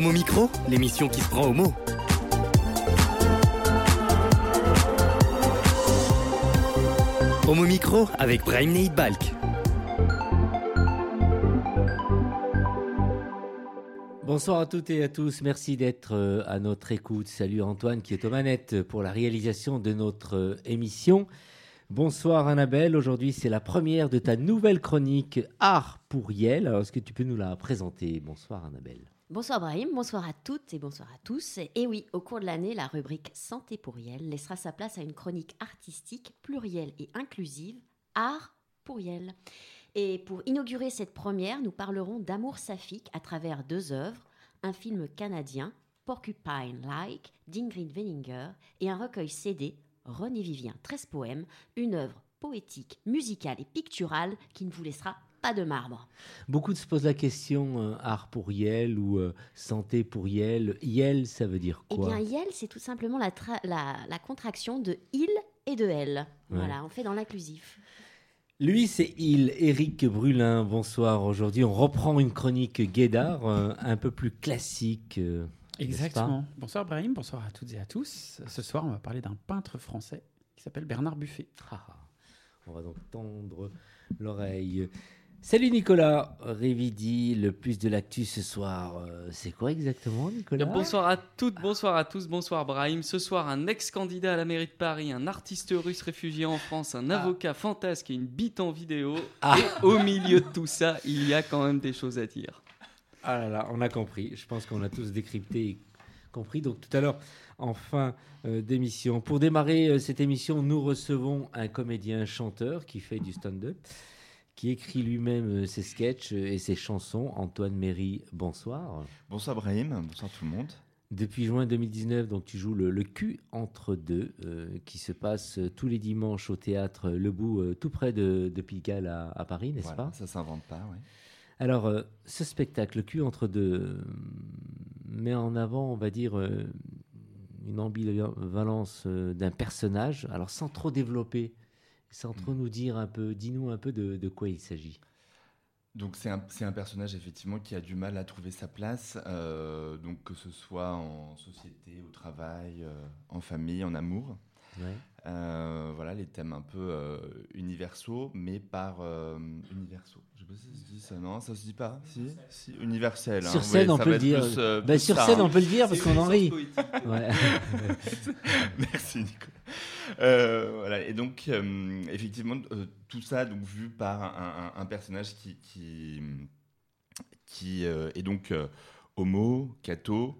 Homo Micro, l'émission qui se prend au. Homo Micro avec Brahim Neid Balk. Bonsoir à toutes et à tous, merci d'être euh, à notre écoute. Salut Antoine qui est aux manettes pour la réalisation de notre euh, émission. Bonsoir Annabelle, aujourd'hui c'est la première de ta nouvelle chronique Art pour Yel. Alors est-ce que tu peux nous la présenter? Bonsoir Annabelle. Bonsoir Brahim, bonsoir à toutes et bonsoir à tous. Et oui, au cours de l'année, la rubrique Santé pour Yel laissera sa place à une chronique artistique plurielle et inclusive, Art pour. Et pour inaugurer cette première, nous parlerons d'amour saphique à travers deux œuvres, un film canadien, Porcupine Like, d'Ingrid Wenninger, et un recueil CD, René Vivien, 13 poèmes, une œuvre poétique, musicale et picturale qui ne vous laissera pas de marbre. Beaucoup se posent la question euh, art pour Yel ou euh, santé pour Yel. Yel, ça veut dire Eh quoi bien, Yel, c'est tout simplement la, tra- la, la contraction de il et de elle. Voilà, on fait dans l'inclusif. Lui, c'est il, Éric Brulin. Bonsoir. Aujourd'hui, on reprend une chronique Guédard, euh, un peu plus classique. euh, Exactement. Bonsoir Brahim, bonsoir à toutes et à tous. Ce soir, on va parler d'un peintre français qui s'appelle Bernard Buffet. Ah, ah. on va donc tendre l'oreille. Salut Nicolas Révidi, le plus de l'actu ce soir. euh, c'est quoi exactement, Nicolas? Bonsoir à toutes, bonsoir à tous, bonsoir Brahim. Ce soir, un ex-candidat à la mairie de Paris, un artiste russe réfugié en France, un avocat fantasque et une bite en vidéo. Ah. Et au milieu de tout ça, il y a quand même des choses à dire. Ah là là, on a compris. Je pense qu'on a tous décrypté et compris. Donc tout à l'heure, en fin euh, d'émission. Pour démarrer euh, cette émission, nous recevons un comédien chanteur qui fait du stand-up, qui écrit lui-même euh, ses sketchs euh, et ses chansons. Antoine Méry, bonsoir. Bonsoir Brahim, bonsoir tout le monde. Depuis juin 2019, donc tu joues le, le cul entre deux, euh, qui se passe tous les dimanches au théâtre Le Bout, euh, tout près de, de Pigalle à, à Paris, n'est-ce Voilà, pas? ça s'invente pas, oui. Alors, euh, ce spectacle, Le cul entre deux, met en avant, on va dire, une ambivalence d'un personnage, alors sans trop développer, sans trop nous dire un peu, dis-nous un peu de, de quoi il s'agit. Donc c'est un, c'est un personnage effectivement qui a du mal à trouver sa place, euh, donc que ce soit en société, au travail, euh, en famille, en amour. Ouais. Euh, voilà les thèmes un peu euh, universaux, mais par euh, universaux. Je sais pas si ça se dit ça, non, ça se dit pas. Si, si universel. hein. Sur scène, on peut le dire. plus, euh, Ben, plus sur ça, scène, hein. on peut le dire parce qu'on en rit. Merci Nicolas. Euh, voilà, et donc euh, effectivement euh, tout ça donc vu par un, un- un personnage qui qui, qui euh, est donc euh, homo, catho,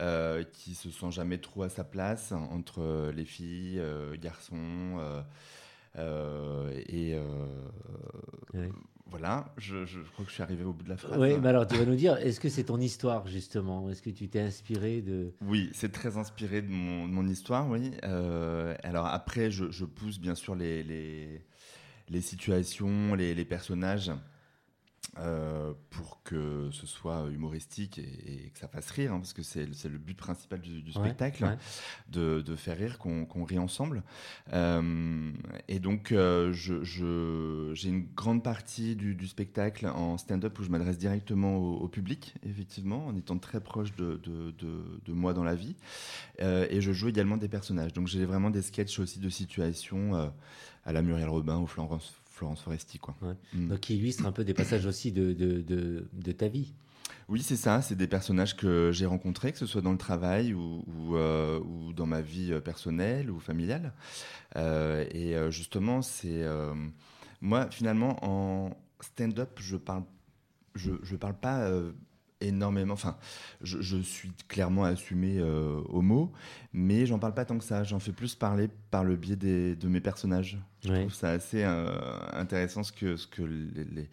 euh, qui se sent jamais trop à sa place entre les filles, euh, garçons. euh, euh, et voilà, je, je crois que je suis arrivé au bout de la phrase. Oui, mais alors tu vas nous dire, est-ce que c'est ton histoire justement? Est-ce que tu t'es inspiré de... Oui, c'est très inspiré de mon, de mon histoire, oui. Alors après, je, je pousse bien sûr les, les, les situations, les, les personnages euh, pour que ce soit humoristique et, et que ça fasse rire, hein, parce que c'est le but principal du, du Ouais, spectacle, ouais. de, de faire rire, qu'on qu'on rit ensemble. Euh, et donc, euh, je- je- j'ai une grande partie du, du spectacle en stand-up où je m'adresse directement au, au public, effectivement, en étant très proche de, de- de- de moi dans la vie. Et je joue également des personnages. Donc, j'ai vraiment des sketchs aussi de situations à la Muriel Robin ou Florence, Florence Foresti. Quoi. Ouais. Mm. Donc qui illustre un peu des passages aussi de, de, de, de ta vie. Oui, c'est ça. C'est des personnages que j'ai rencontrés, que ce soit dans le travail ou, ou, euh, ou dans ma vie euh, personnelle ou familiale. Euh, et justement, c'est euh, moi finalement en stand-up, je parle, je, je parle pas énormément. Enfin, je, je suis clairement assumé euh, homo, mais j'en parle pas tant que ça. J'en fais plus parler par le biais des, de mes personnages. Je Ouais. trouve ça assez euh, intéressant ce que, ce que les, les,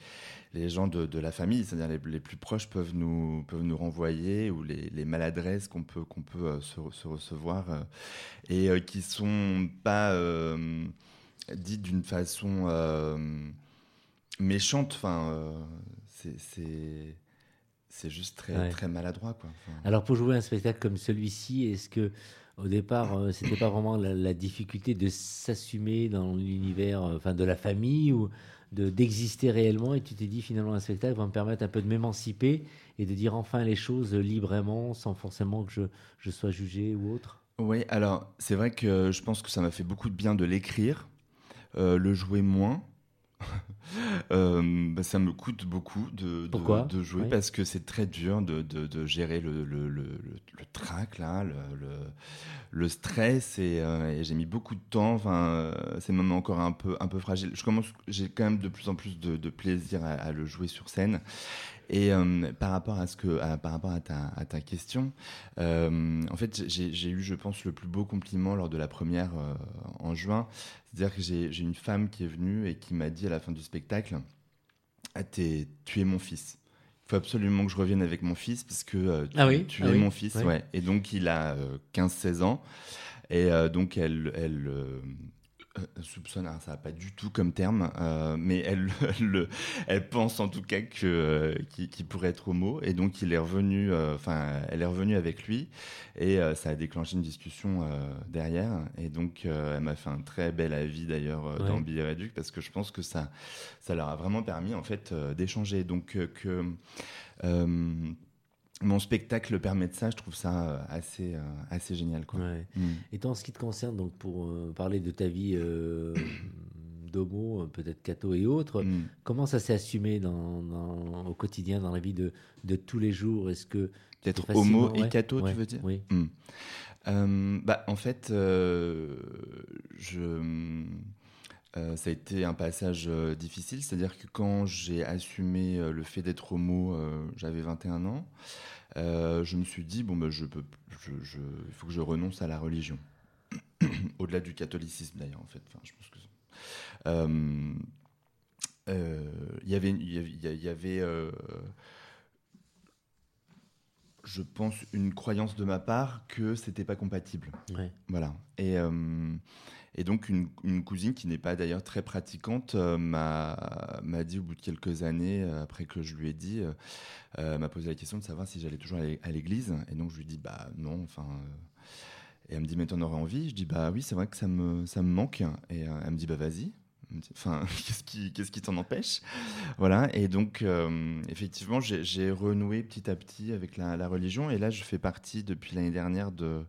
les gens de, de la famille, c'est-à-dire les, les plus proches, peuvent nous, peuvent nous renvoyer ou les, les maladresses qu'on peut, qu'on peut euh, se, se recevoir euh, et qui sont pas dites d'une façon méchante. Enfin, c'est- c'est juste très, Ouais. très maladroit. Quoi. Enfin, Alors pour jouer un spectacle comme celui-ci, est-ce que au départ, euh, c'était pas vraiment la, la difficulté de s'assumer dans l'univers, euh, enfin de la famille ou de d'exister réellement et tu t'es dit finalement un spectacle va me permettre un peu de m'émanciper et de dire enfin les choses librement sans forcément que je, je sois jugé ou autre? Oui, alors c'est vrai que je pense que ça m'a fait beaucoup de bien de l'écrire, Euh, le jouer moins. Euh, bah, ça me coûte beaucoup de, de- Pourquoi de jouer Oui. parce que c'est très dur de, gérer le, le, le, le- le trac, là, le, stress et, euh, et j'ai mis beaucoup de temps. Enfin, euh, c'est même encore un peu, un peu fragile. Je commence, j'ai quand même de plus en plus de, de plaisir à, à le jouer sur scène. Et euh, par rapport à ce que, à- par rapport à ta, à ta question, euh, en fait, j'ai eu, je pense, le plus beau compliment lors de la première euh, en juin. C'est-à-dire que j'ai une femme qui est venue et qui m'a dit à la fin du spectacle ah, Tu es mon fils. Il faut absolument que je revienne avec mon fils parce que tu, Ah oui, tu ah es oui, mon fils. Ouais. Et donc, il a euh, 15-16 ans. Et donc, elle, elle soupçonne, alors ça va pas du tout comme terme, euh, mais elle, le- elle pense en tout cas que euh, qu'il pourrait être homo, et donc il est revenu, euh, enfin, elle est revenue avec lui, et euh, ça a déclenché une discussion euh, derrière, et donc euh, elle m'a fait un très bel avis d'ailleurs euh, Ouais. dans Billy Reduc parce que je pense que ça, ça leur a vraiment permis en fait euh, d'échanger, donc euh, que euh, mon spectacle permet de ça, je trouve ça euh, assez, euh, assez génial, quoi. Ouais. Mm. Et toi, en ce qui te concerne, donc pour euh, parler de ta vie euh, d'homo, peut-être catho et autres, Mm. comment ça s'est assumé dans, dans- au quotidien, dans la vie de, de tous les jours? Est-ce que facilement- homo et catho, ouais, tu veux dire? Oui. Euh, bah, en fait, je, euh, ça a été un passage euh, difficile. C'est-à-dire que quand j'ai assumé euh, le fait d'être homo, j'avais 21 ans. je me suis dit, bon, je peux, je, je- il faut que je renonce à la religion. Au-delà du catholicisme, d'ailleurs, en fait. Enfin, je pense que. Il y avait, y avait, y avait je pense, une croyance de ma part que c'était pas compatible. Ouais. Voilà. Et, et donc, une, cousine qui n'est pas d'ailleurs très pratiquante euh, m'a dit au bout de quelques années, euh, après que je lui ai dit, euh, euh, m'a posé la question de savoir si j'allais toujours à l'église. Et donc, je lui dis, bah non, enfin. et elle me dit, mais t'en aurais envie? Je dis, bah oui, c'est vrai que ça me, ça me manque. Et elle me dit, bah vas-y. Enfin, qu'est-ce qui, qu'est-ce qui t'en empêche? Voilà. Et donc, euh, effectivement, j'ai renoué petit à petit avec la, la religion. Et là, je fais partie depuis l'année dernière de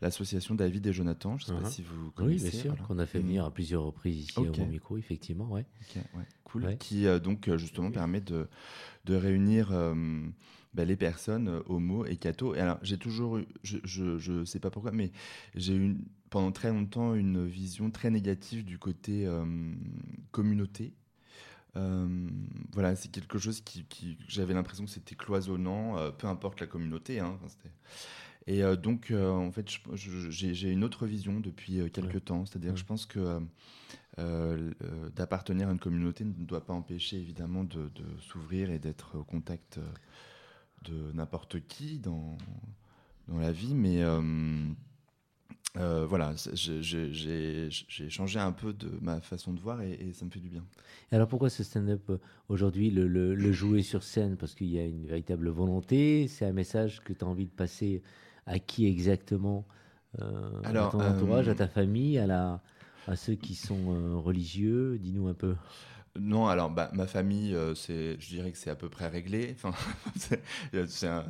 l'association David et Jonathan. Je ne sais pas si vous Oui, connaissez. bien sûr, voilà. qu'on a fait Mm. venir à plusieurs reprises ici au micro, effectivement. Ouais. Ouais, cool. Ouais. Qui euh, donc euh, justement permet de, de réunir euh, bah, les personnes euh, homo et catho. Et alors j'ai toujours eu, je, je, je sais pas pourquoi, mais j'ai eu pendant très longtemps une vision très négative du côté euh, communauté. Euh, voilà, c'est quelque chose qui, qui- j'avais l'impression que c'était cloisonnant, euh, peu importe la communauté. hein, et euh, donc, en fait, j'ai j'ai une autre vision depuis quelques Ouais. temps. C'est-à-dire Ouais. que je pense que d'appartenir à une communauté ne doit pas empêcher évidemment de, de s'ouvrir et d'être au contact de n'importe qui dans, dans la vie. Mais euh, euh, voilà, j'ai- changé un peu de ma façon de voir et, et ça me fait du bien. Et alors pourquoi ce stand-up euh, aujourd'hui, le, le- le jouer sur scène? Parce qu'il y a une véritable volonté, c'est un message que tu as envie de passer à qui exactement Euh, Alors, À ton entourage, euh, à ta famille, à, la, à ceux qui sont religieux? Dis-nous un peu. Non, alors bah, ma famille, euh, c'est, je dirais que c'est à peu près réglé. Enfin, c'est c'est un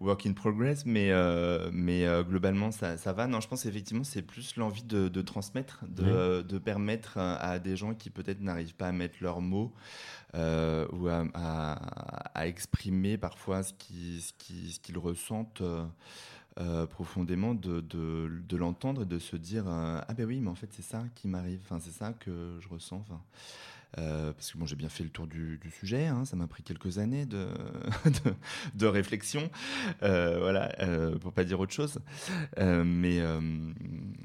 work in progress, mais, euh, mais euh, globalement ça, ça va. Non, je pense effectivement c'est plus l'envie de, de transmettre, de, de permettre à, des gens qui peut-être n'arrivent pas à mettre leurs mots euh, ou à, à- à exprimer parfois ce qu'ils ce qui, ce qu'ils ressentent. euh, euh, profondément de, de, de l'entendre et de se dire euh, ah ben oui mais en fait c'est ça qui m'arrive enfin c'est ça que je ressens enfin euh, parce que bon, j'ai bien fait le tour du, du sujet, hein, ça m'a pris quelques années de, de, de réflexion, euh, voilà, euh, pour pas dire autre chose. Euh, mais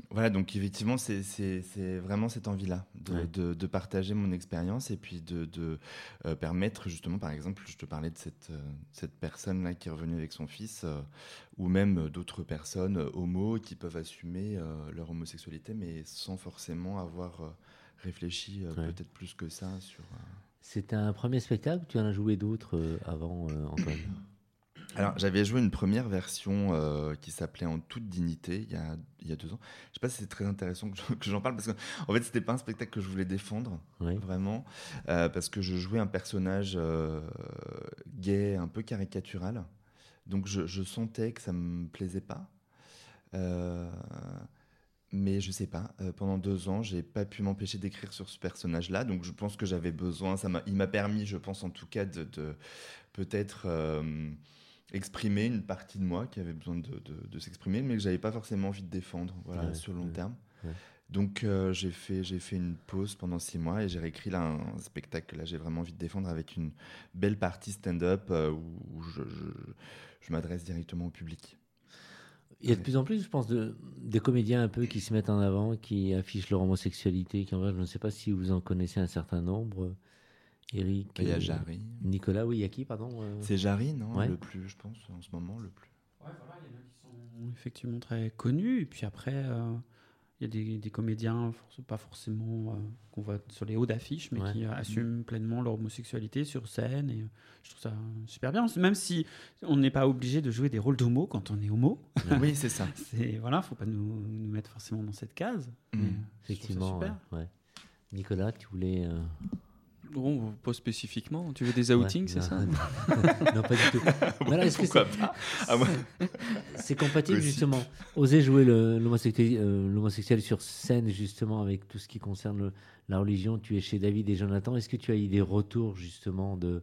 voilà, donc effectivement, c'est c'est- c'est vraiment cette envie-là de, Ouais. de, de partager mon expérience et puis de, de permettre justement, par exemple, je te parlais de cette, cette personne-là qui est revenue avec son fils, ou même d'autres personnes homo qui peuvent assumer leur homosexualité, mais sans forcément avoir... réfléchi euh, Ouais. peut-être plus que ça sur. euh, C'est un premier spectacle ou tu en as joué d'autres euh, avant, Antoine Alors, j'avais joué une première version euh, qui s'appelait En toute dignité il y a, il y a deux ans. Je sais pas si c'est très intéressant que je- que j'en parle parce que, en fait, c'était pas un spectacle que je voulais défendre, Oui. vraiment, euh, parce que je jouais un personnage euh, gay, un peu caricatural. Donc, je, je sentais que ça me plaisait pas. Mais je sais pas, euh, pendant deux ans, j'ai pas pu m'empêcher d'écrire sur ce personnage-là. Donc, je pense que j'avais besoin, ça m'a, il m'a permis, je pense en tout cas, de, de peut-être euh, exprimer une partie de moi qui avait besoin de, de- de s'exprimer, mais que j'avais pas forcément envie de défendre voilà, Ouais, sur le long ouais, terme. ouais. Donc euh, j'ai fait, j'ai fait une pause pendant six mois et j'ai réécrit là un spectacle que là j'ai vraiment envie de défendre avec une belle partie stand-up où, où je, je- je m'adresse directement au public. Il y a de plus en plus, je pense, de, des comédiens un peu qui se mettent en avant, qui affichent leur homosexualité. Qui, en vrai, je ne sais pas si vous en connaissez un certain nombre. Eric. Il y a Jarry. Nicolas, oui, il y a qui, pardon euh, C'est Jarry, non? Ouais. Le plus, je pense, en ce moment, le plus. Ouais, voilà, il y en a qui sont effectivement très connus. Et puis après, euh, il y a des, des comédiens, pas forcément euh, qu'on voit sur les hauts d'affiche, mais Ouais. qui euh, assument pleinement leur homosexualité sur scène. Et euh, je trouve ça super bien. Même si on n'est pas obligé de jouer des rôles d'homo quand on est homo. oui, c'est ça. C'est voilà, faut pas nous, nous mettre forcément dans cette case. Mm. Mais, Effectivement. super. ouais, ouais. Nicolas, tu voulais. Euh, Bon, pas spécifiquement. Tu veux des outings, ouais, c'est ça? non, non, pas du tout. Alors, est-ce que Pourquoi c'est- pas? Ah, moi- C'est compatible Aussi. justement. Oser jouer euh, l'homosexuel sur scène justement avec tout ce qui concerne le- la religion. Tu es chez David et Jonathan. Est-ce que tu as eu des retours justement de,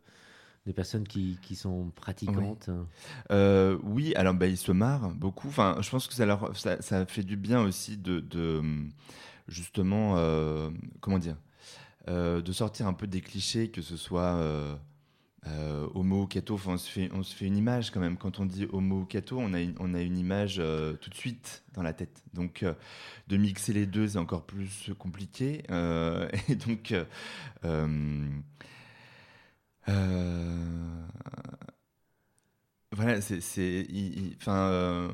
de personnes qui, qui sont pratiquantes? Euh, oui, alors bah, ils se marrent beaucoup. Enfin, je pense que ça leur ça, ça fait du bien aussi de, de, justement euh, comment dire? euh, de sortir un peu des clichés, que ce soit euh, euh, homo ou catho. Enfin, on se fait on se fait une image quand même. Quand on dit homo ou catho, on a une, image euh, tout de suite dans la tête. Donc euh, de mixer les deux, c'est encore plus compliqué. Euh, et donc euh, euh, euh, voilà, c'est, enfin, euh,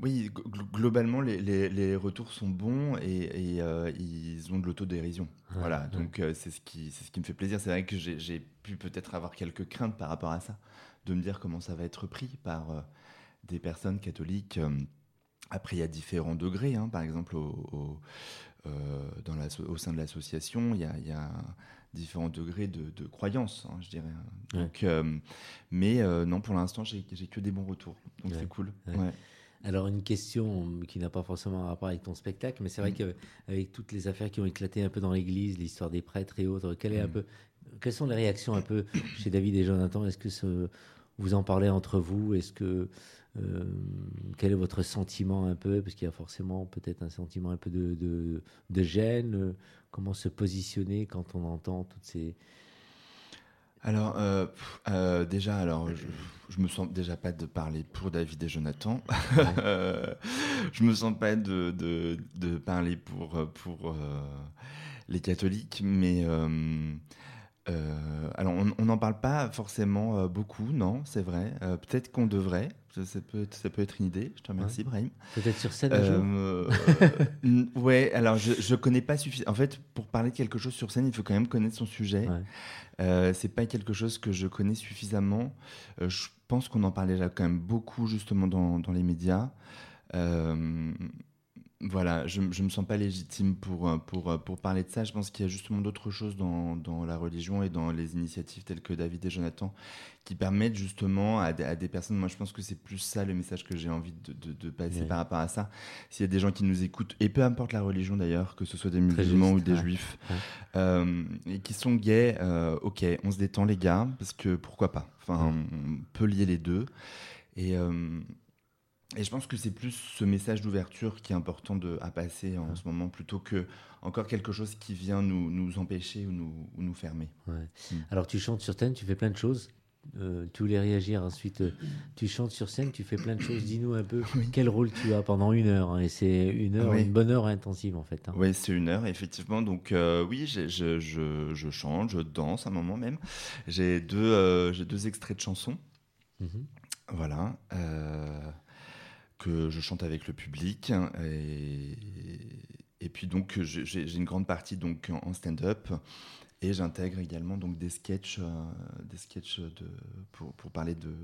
oui, gl- globalement, les, les- les retours sont bons et, et, euh, ils ont de l'autodérision. Ouais, voilà, ouais. donc euh, c'est ce qui, ce qui me fait plaisir. C'est vrai que j'ai, pu peut-être avoir quelques craintes par rapport à ça, de me dire comment ça va être pris par des personnes catholiques. après, il y a différents degrés, hein, par exemple, au, au, dans l'asso- au sein de l'association, il y a, il y a différents degrés de, de croyance, hein, je dirais. Ouais. Donc, euh, mais euh, non, pour l'instant, j'ai que des bons retours. Donc Ouais. c'est cool. Ouais. Alors une question qui n'a pas forcément un rapport avec ton spectacle, mais c'est vrai Mm. qu'avec toutes les affaires qui ont éclaté un peu dans l'Église, l'histoire des prêtres et autres, quelle est un Mm. peu, quelles sont les réactions un peu chez David et Jonathan? Est-ce que ce- vous en parlez entre vous? Est-ce que euh, quel est votre sentiment un peu? Parce qu'il y a forcément peut-être un sentiment un peu de, de, de gêne. euh, Comment se positionner quand on entend toutes ces Alors, euh, euh, déjà, alors, je, je me sens déjà pas de parler pour David et Jonathan. Je me sens pas de, de, de parler pour, pour les catholiques, mais. Euh, alors, on n'en parle pas forcément euh, beaucoup, non, c'est vrai. Euh, Peut-être qu'on devrait. Ça, ça peut être, ça peut être une idée. Je te remercie, Brahim. peut-être sur scène un jour ouais, alors je, je connais pas suffisamment. En fait, pour parler de quelque chose sur scène, il faut quand même connaître son sujet. Ouais. C'est pas quelque chose que je connais suffisamment. Je pense qu'on en parlait déjà quand même beaucoup justement dans, dans les médias. Voilà, je, je me sens pas légitime pour, euh, pour, euh, pour parler de ça. Je pense qu'il y a justement d'autres choses dans, dans la religion et dans les initiatives telles que David et Jonathan qui permettent justement à des, à des personnes, moi je pense que c'est plus ça le message que j'ai envie de, de, de passer par rapport à ça. S'il y a des gens qui nous écoutent, et peu importe la religion d'ailleurs, que ce soit des musulmans juste, ou des ouais. juifs, Ouais. euh, et qui sont gays, euh, ok, on se détend les gars, parce que pourquoi pas Enfin, on peut lier les deux. Et, euh, et je pense que c'est plus ce message d'ouverture qui est important de, à passer en ce moment, plutôt que encore quelque chose qui vient nous, nous empêcher ou nous, ou nous fermer. Ouais. Mm. Alors tu chantes sur scène, tu fais plein de choses. Euh, tu voulais réagir ensuite. euh, tu chantes sur scène, tu fais plein de choses. Dis-nous un peu quel rôle tu as pendant une heure. hein, et c'est une heure, Oui. une bonne heure intensive en fait. hein. Oui, c'est une heure, effectivement. Donc, euh, oui, je, je, je chante, je danse un moment même. J'ai deux, euh, j'ai deux extraits de chansons. Mhm. Voilà. Que je chante avec le public. Et, et puis, donc, j'ai une grande partie donc, en stand-up. Et j'intègre également donc, des sketchs, euh, des sketchs de, pour, pour parler de,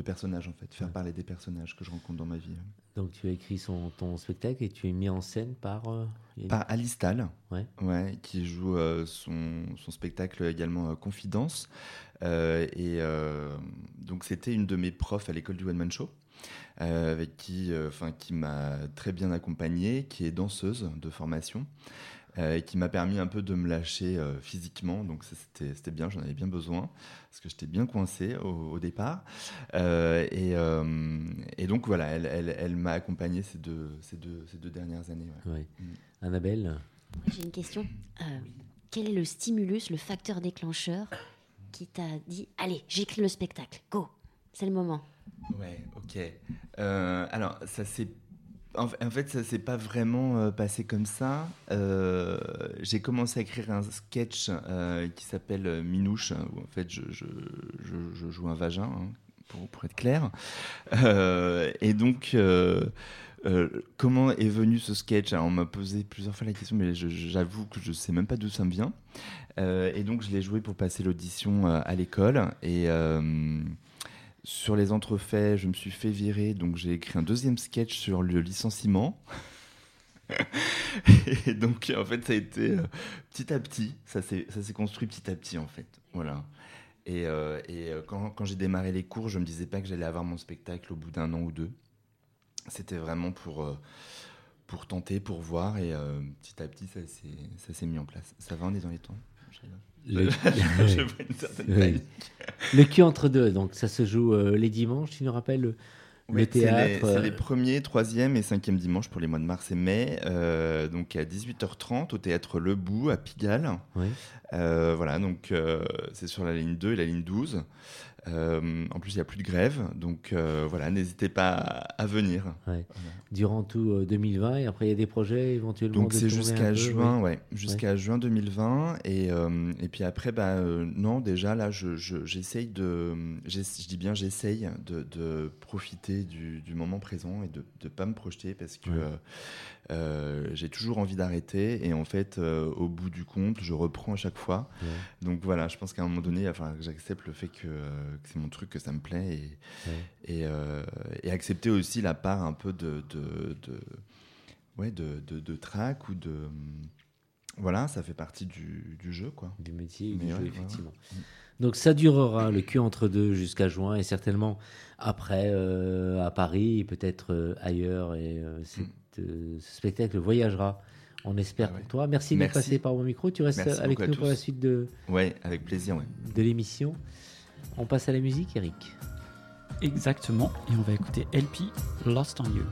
de personnages en fait, faire parler des personnages que je rencontre dans ma vie. Donc tu as écrit son, ton spectacle et tu es mis en scène par... euh, Par Alice Tal, Ouais. ouais, qui joue euh, son, son spectacle également euh, Confidence. Euh, et donc c'était une de mes profs à l'école du One Man Show, avec qui, enfin, qui m'a très bien accompagné, qui est danseuse de formation. Euh, et qui m'a permis un peu de me lâcher euh, physiquement, donc ça, c'était c'était bien, j'en avais bien besoin, parce que j'étais bien coincé au, au départ. Euh, et, euh, et donc voilà, elle, elle, elle m'a accompagné ces deux, ces, deux, ces deux dernières années. ouais. Ouais. Mm. Annabelle J'ai une question. Euh, quel est le stimulus, le facteur déclencheur qui t'a dit Allez, j'écris le spectacle, go, c'est le moment Ouais, ok. Euh, alors, ça s'est. En fa- en fait, ça s'est pas vraiment euh, passé comme ça. Euh, j'ai commencé à écrire un sketch euh, qui s'appelle Minouche, où en fait je, joue un vagin, hein, pour, être clair. Et donc, comment est venu ce sketch? Alors, On m'a posé plusieurs fois la question, mais j'avoue que je sais même pas d'où ça me vient. Et donc, je l'ai joué pour passer l'audition à l'école. Et. Sur les entrefaits, je me suis fait virer, donc j'ai écrit un deuxième sketch sur le licenciement. et donc, en fait, ça a été euh, petit à petit, ça s'est construit petit à petit, en fait. Voilà. Et, euh, euh, quand, j'ai démarré les cours, je me disais pas que j'allais avoir mon spectacle au bout d'un an ou deux. C'était vraiment pour, pour tenter, pour voir, et petit à petit, ça s'est mis en place. Ça va, on est dans les temps. Le, Je vois une certaine Oui. panique. le cul entre deux, donc ça se joue euh, les dimanches, tu nous rappelles le, le Oui, c'est les- théâtre C'est euh, les, premiers, troisième et cinquième dimanches pour les mois de mars et mai. euh, donc à 18h30 au théâtre Le Bout à Pigalle. Oui. Euh, voilà, donc euh, c'est sur la ligne 2 et la ligne 12. Euh, en plus, il n'y a plus de grève. Donc euh, voilà, n'hésitez pas à, venir. ouais, durant tout euh, 2020 et après il y a des projets éventuellement. Donc c'est jusqu'à peu, juin, ouais, jusqu'à juin 2020 et euh, et puis après bah euh, non déjà là je je- j'essaye de je dis bien j'essaye de, de profiter du, du moment présent et de ne pas me projeter parce que. Euh, j'ai toujours envie d'arrêter et en fait euh, au bout du compte je reprends à chaque fois Ouais. donc voilà je pense qu'à un moment donné enfin que j'accepte le fait que, euh, que c'est mon truc que ça me plaît et Ouais. et, euh, et accepter aussi la part un peu de, de, de- ouais, de, de, de trac ou de. Voilà, ça fait partie du, du jeu, quoi. du métier, Mais du ouais, jeu, effectivement. Donc ça durera le cul entre deux jusqu'à juin et certainement après euh, à Paris peut-être euh, ailleurs. Et euh, cette, euh, ce spectacle voyagera, on espère Ah ouais. pour toi. Merci, d'être Merci. passé par mon micro. Tu restes Merci avec nous pour la suite de, Ouais, avec plaisir, ouais. de l'émission. On passe à la musique, Eric. Exactement. Et on va écouter LP Lost on You.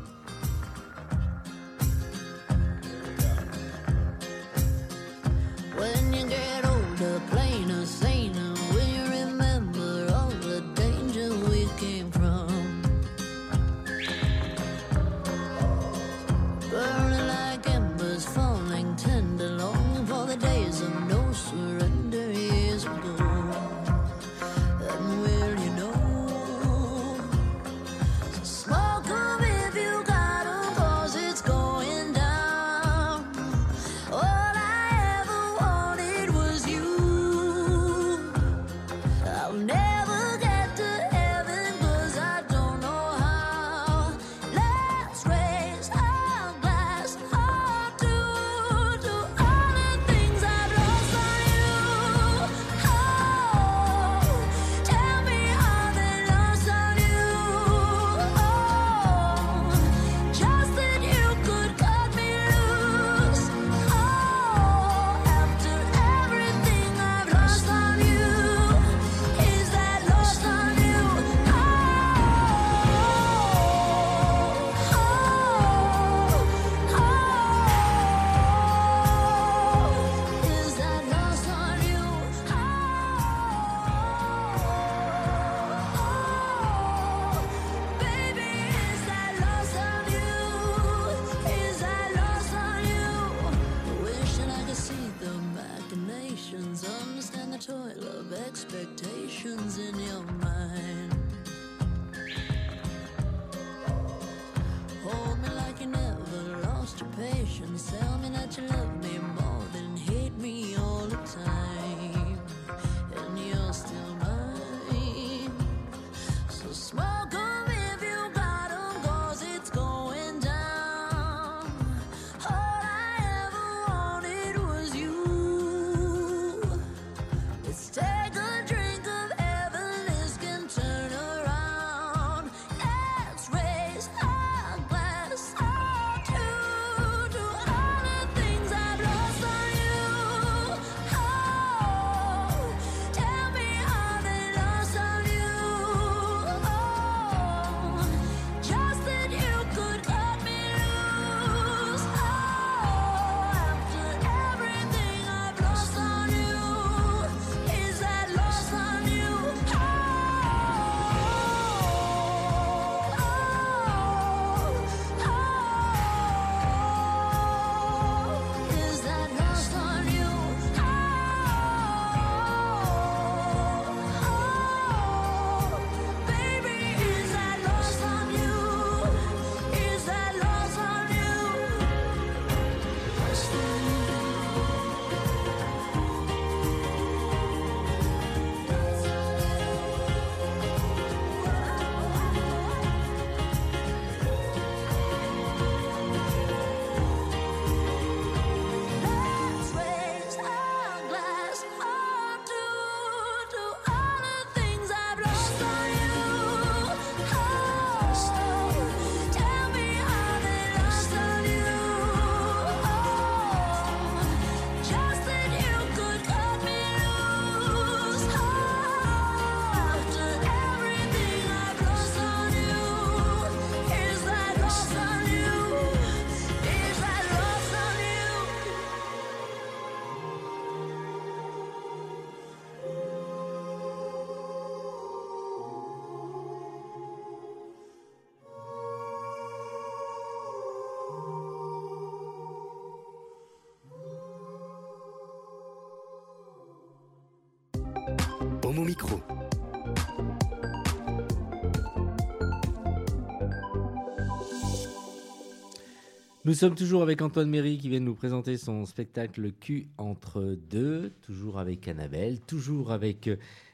Nous sommes toujours avec Antoine Méry qui vient de nous présenter son spectacle Q entre deux, toujours avec Annabelle, toujours avec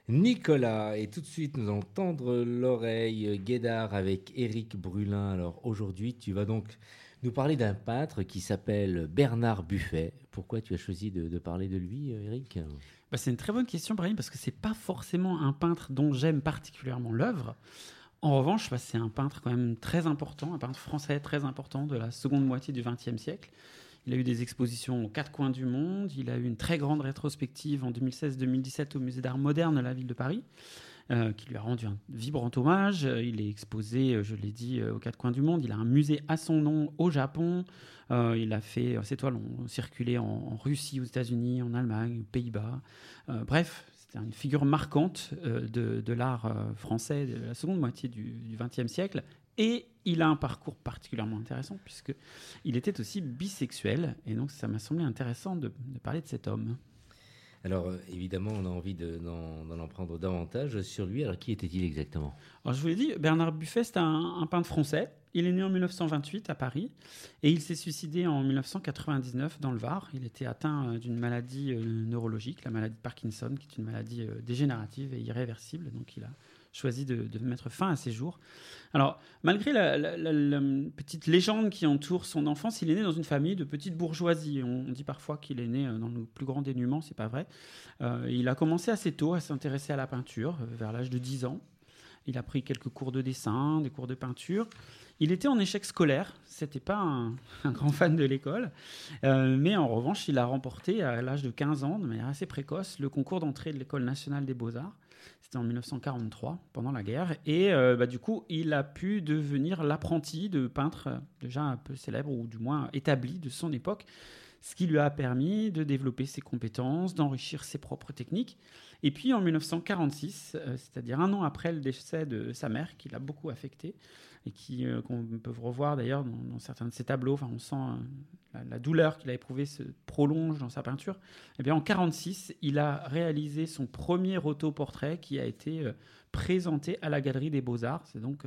Nicolas. Et tout de suite, nous allons tendre l'oreille Guédard avec Éric Brulin. Alors aujourd'hui, tu vas donc nous parler d'un peintre qui s'appelle Bernard Buffet. Pourquoi tu as choisi de, parler de lui, Éric Bah, c'est une très bonne question, Brahim, parce que c'est pas forcément un peintre dont j'aime particulièrement l'œuvre. En revanche, bah, c'est un peintre quand même très important, un peintre français très important de la seconde moitié du XXe siècle. Il a eu des expositions aux quatre coins du monde. Il a eu une très grande rétrospective en 2016-2017 au Musée d'art moderne de la ville de Paris, euh, qui lui a rendu un vibrant hommage. Euh, Il est exposé, euh, je l'ai dit, aux quatre coins du monde. Il a un musée à son nom au Japon. Il a fait, ses toiles ont circulé en, Russie, aux États-Unis, en Allemagne, aux Pays-Bas. Bref, une figure marquante euh, de, l'art euh, français de la seconde moitié du XXe siècle. Et il a un parcours particulièrement intéressant puisque il était aussi bisexuel. Et donc, ça m'a semblé intéressant de parler de cet homme. Alors euh, évidemment, on a envie de- d'en d'en apprendre davantage sur lui. Alors qui était-il exactement? Alors, je vous l'ai dit, Bernard Buffet, c'est un, un peintre français. Il est né en 1928 à Paris et il s'est suicidé en 1999 dans le Var. Il était atteint euh, d'une maladie euh, neurologique, la maladie de Parkinson, qui est une maladie dégénérative et irréversible. Donc, il a choisi de, mettre fin à ses jours. Alors, malgré la, petite légende qui entoure son enfance, il est né dans une famille de petite bourgeoisie. On, on dit parfois qu'il est né euh, dans le plus grand dénuement, c'est pas vrai. Euh, il a commencé assez tôt à s'intéresser à la peinture, euh, vers l'âge de 10 ans. Il a pris quelques cours de dessin, des cours de peinture. Il était en échec scolaire. C'était pas un, grand fan de l'école, Euh, mais en revanche, il a remporté à l'âge de 15 ans, de manière assez précoce, le concours d'entrée de l'école nationale des beaux arts. C'était en 1943, pendant la guerre, et euh, bah, du coup, il a pu devenir l'apprenti de peintre euh, déjà un peu célèbre ou du moins établi de son époque, ce qui lui a permis de développer ses compétences, d'enrichir ses propres techniques. Et puis en 1946, euh, c'est-à-dire un an après le décès de sa mère, qui l'a beaucoup affecté, et qui euh, qu'on peut revoir d'ailleurs dans, certains de ses tableaux, enfin, on sent euh, la, douleur qu'il a éprouvée se prolonge dans sa peinture. Et bien en 46, il a réalisé son premier autoportrait qui a été présenté à la Galerie des Beaux-Arts. C'est donc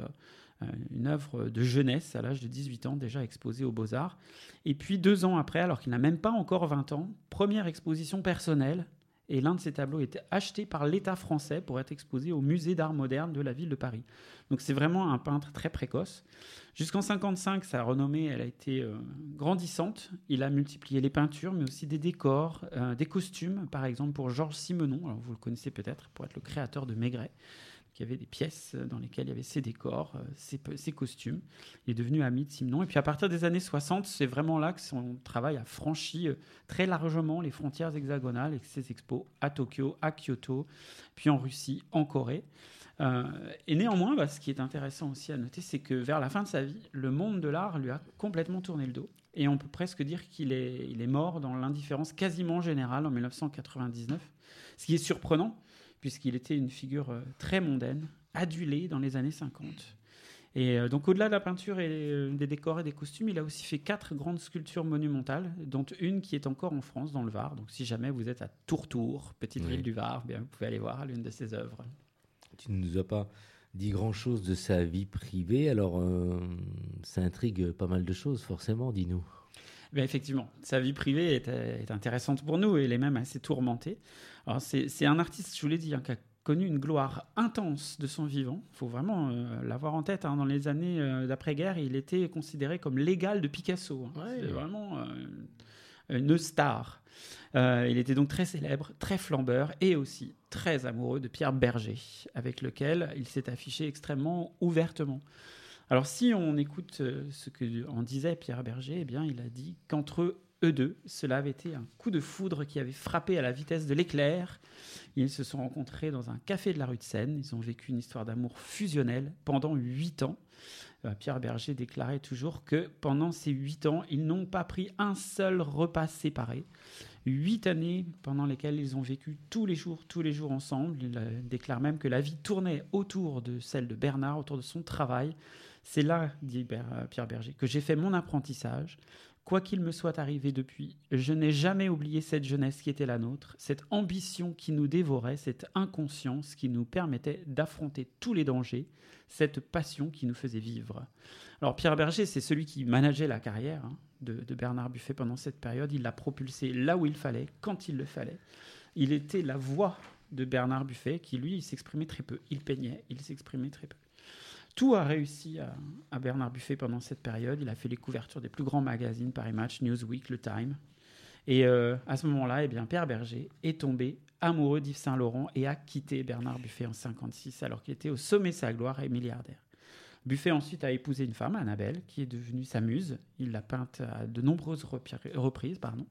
une œuvre de jeunesse à l'âge de 18 ans, déjà exposée aux Beaux-Arts. Et puis deux ans après, alors qu'il n'a même pas encore 20 ans, première exposition personnelle. Et l'un de ses tableaux était acheté par l'État français pour être exposé au musée d'art moderne de la ville de Paris. Donc c'est vraiment un peintre très précoce. Jusqu'en 55, sa renommée elle a été euh, grandissante. Il a multiplié les peintures, mais aussi des décors, euh, des costumes, par exemple pour Georges Simenon. Alors vous le connaissez peut-être pour être le créateur de Maigret. Il y avait des pièces dans lesquelles il y avait ses décors, euh, ses, ses costumes. Il est devenu ami de Simenon. Et puis à partir des années 60, c'est vraiment là que son travail a franchi euh, très largement les frontières hexagonales avec ses expos à Tokyo, à Kyoto, puis en Russie, en Corée. Euh, et néanmoins, bah, ce qui est intéressant aussi à noter, c'est que vers la fin de sa vie, le monde de l'art lui a complètement tourné le dos. Et on peut presque dire qu'il est, il est mort dans l'indifférence quasiment générale en 1999. Ce qui est surprenant, puisqu'il était une figure euh, très mondaine, adulée dans les années 50. Et euh, donc, au-delà de la peinture et euh, des décors et des costumes, il a aussi fait quatre grandes sculptures monumentales, dont une qui est encore en France, dans le Var. Donc, si jamais vous êtes à Tourtour, petite Oui. ville du Var, bien, vous pouvez aller voir l'une de ses œuvres. Tu ne nous as pas dit grand-chose de sa vie privée, alors euh, ça intrigue pas mal de choses, forcément, dis-nous. Ben, effectivement, sa vie privée est, est intéressante pour nous et elle est même assez tourmentée. Alors, c'est un artiste, je vous l'ai dit, hein, qui a connu une gloire intense de son vivant. Il faut vraiment euh, l'avoir en tête. hein. Dans les années euh, d'après-guerre, il était considéré comme l'égal de Picasso. hein. Ouais. C'est vraiment euh, une star. Il était donc très célèbre, très flambeur et aussi très amoureux de Pierre Berger, avec lequel il s'est affiché extrêmement ouvertement. Alors si on écoute euh, ce que disait Pierre Berger, eh bien il a dit qu'entre eux deux, cela avait été un coup de foudre qui avait frappé à la vitesse de l'éclair. Ils se sont rencontrés dans un café de la rue de Seine. Ils ont vécu une histoire d'amour fusionnelle pendant huit ans. Euh, Pierre Berger déclarait toujours que pendant ces huit ans, ils n'ont pas pris un seul repas séparé. Huit années pendant lesquelles ils ont vécu tous les jours, tous les jours ensemble. Il euh, déclare même que la vie tournait autour de celle de Bernard, autour de son travail. C'est là, dit euh, Pierre Berger, que j'ai fait mon apprentissage. Quoi qu'il me soit arrivé depuis, je n'ai jamais oublié cette jeunesse qui était la nôtre, cette ambition qui nous dévorait, cette inconscience qui nous permettait d'affronter tous les dangers, cette passion qui nous faisait vivre. Alors Pierre Berger, c'est celui qui manageait la carrière hein, de, Bernard Buffet pendant cette période. Il l'a propulsé là où il fallait, quand il le fallait. Il était la voix de Bernard Buffet qui, lui, s'exprimait très peu. Il peignait, il s'exprimait très peu. Tout a réussi à, Bernard Buffet pendant cette période. Il a fait les couvertures des plus grands magazines, Paris Match, Newsweek, Le Time. Et euh, à ce moment-là, eh bien, Pierre Berger est tombé amoureux d'Yves Saint-Laurent et a quitté Bernard Buffet en 56 alors qu'il était au sommet de sa gloire et milliardaire. Buffet ensuite a épousé une femme, Annabelle, qui est devenue sa muse. Il l'a peinte à de nombreuses reprises. Pardon.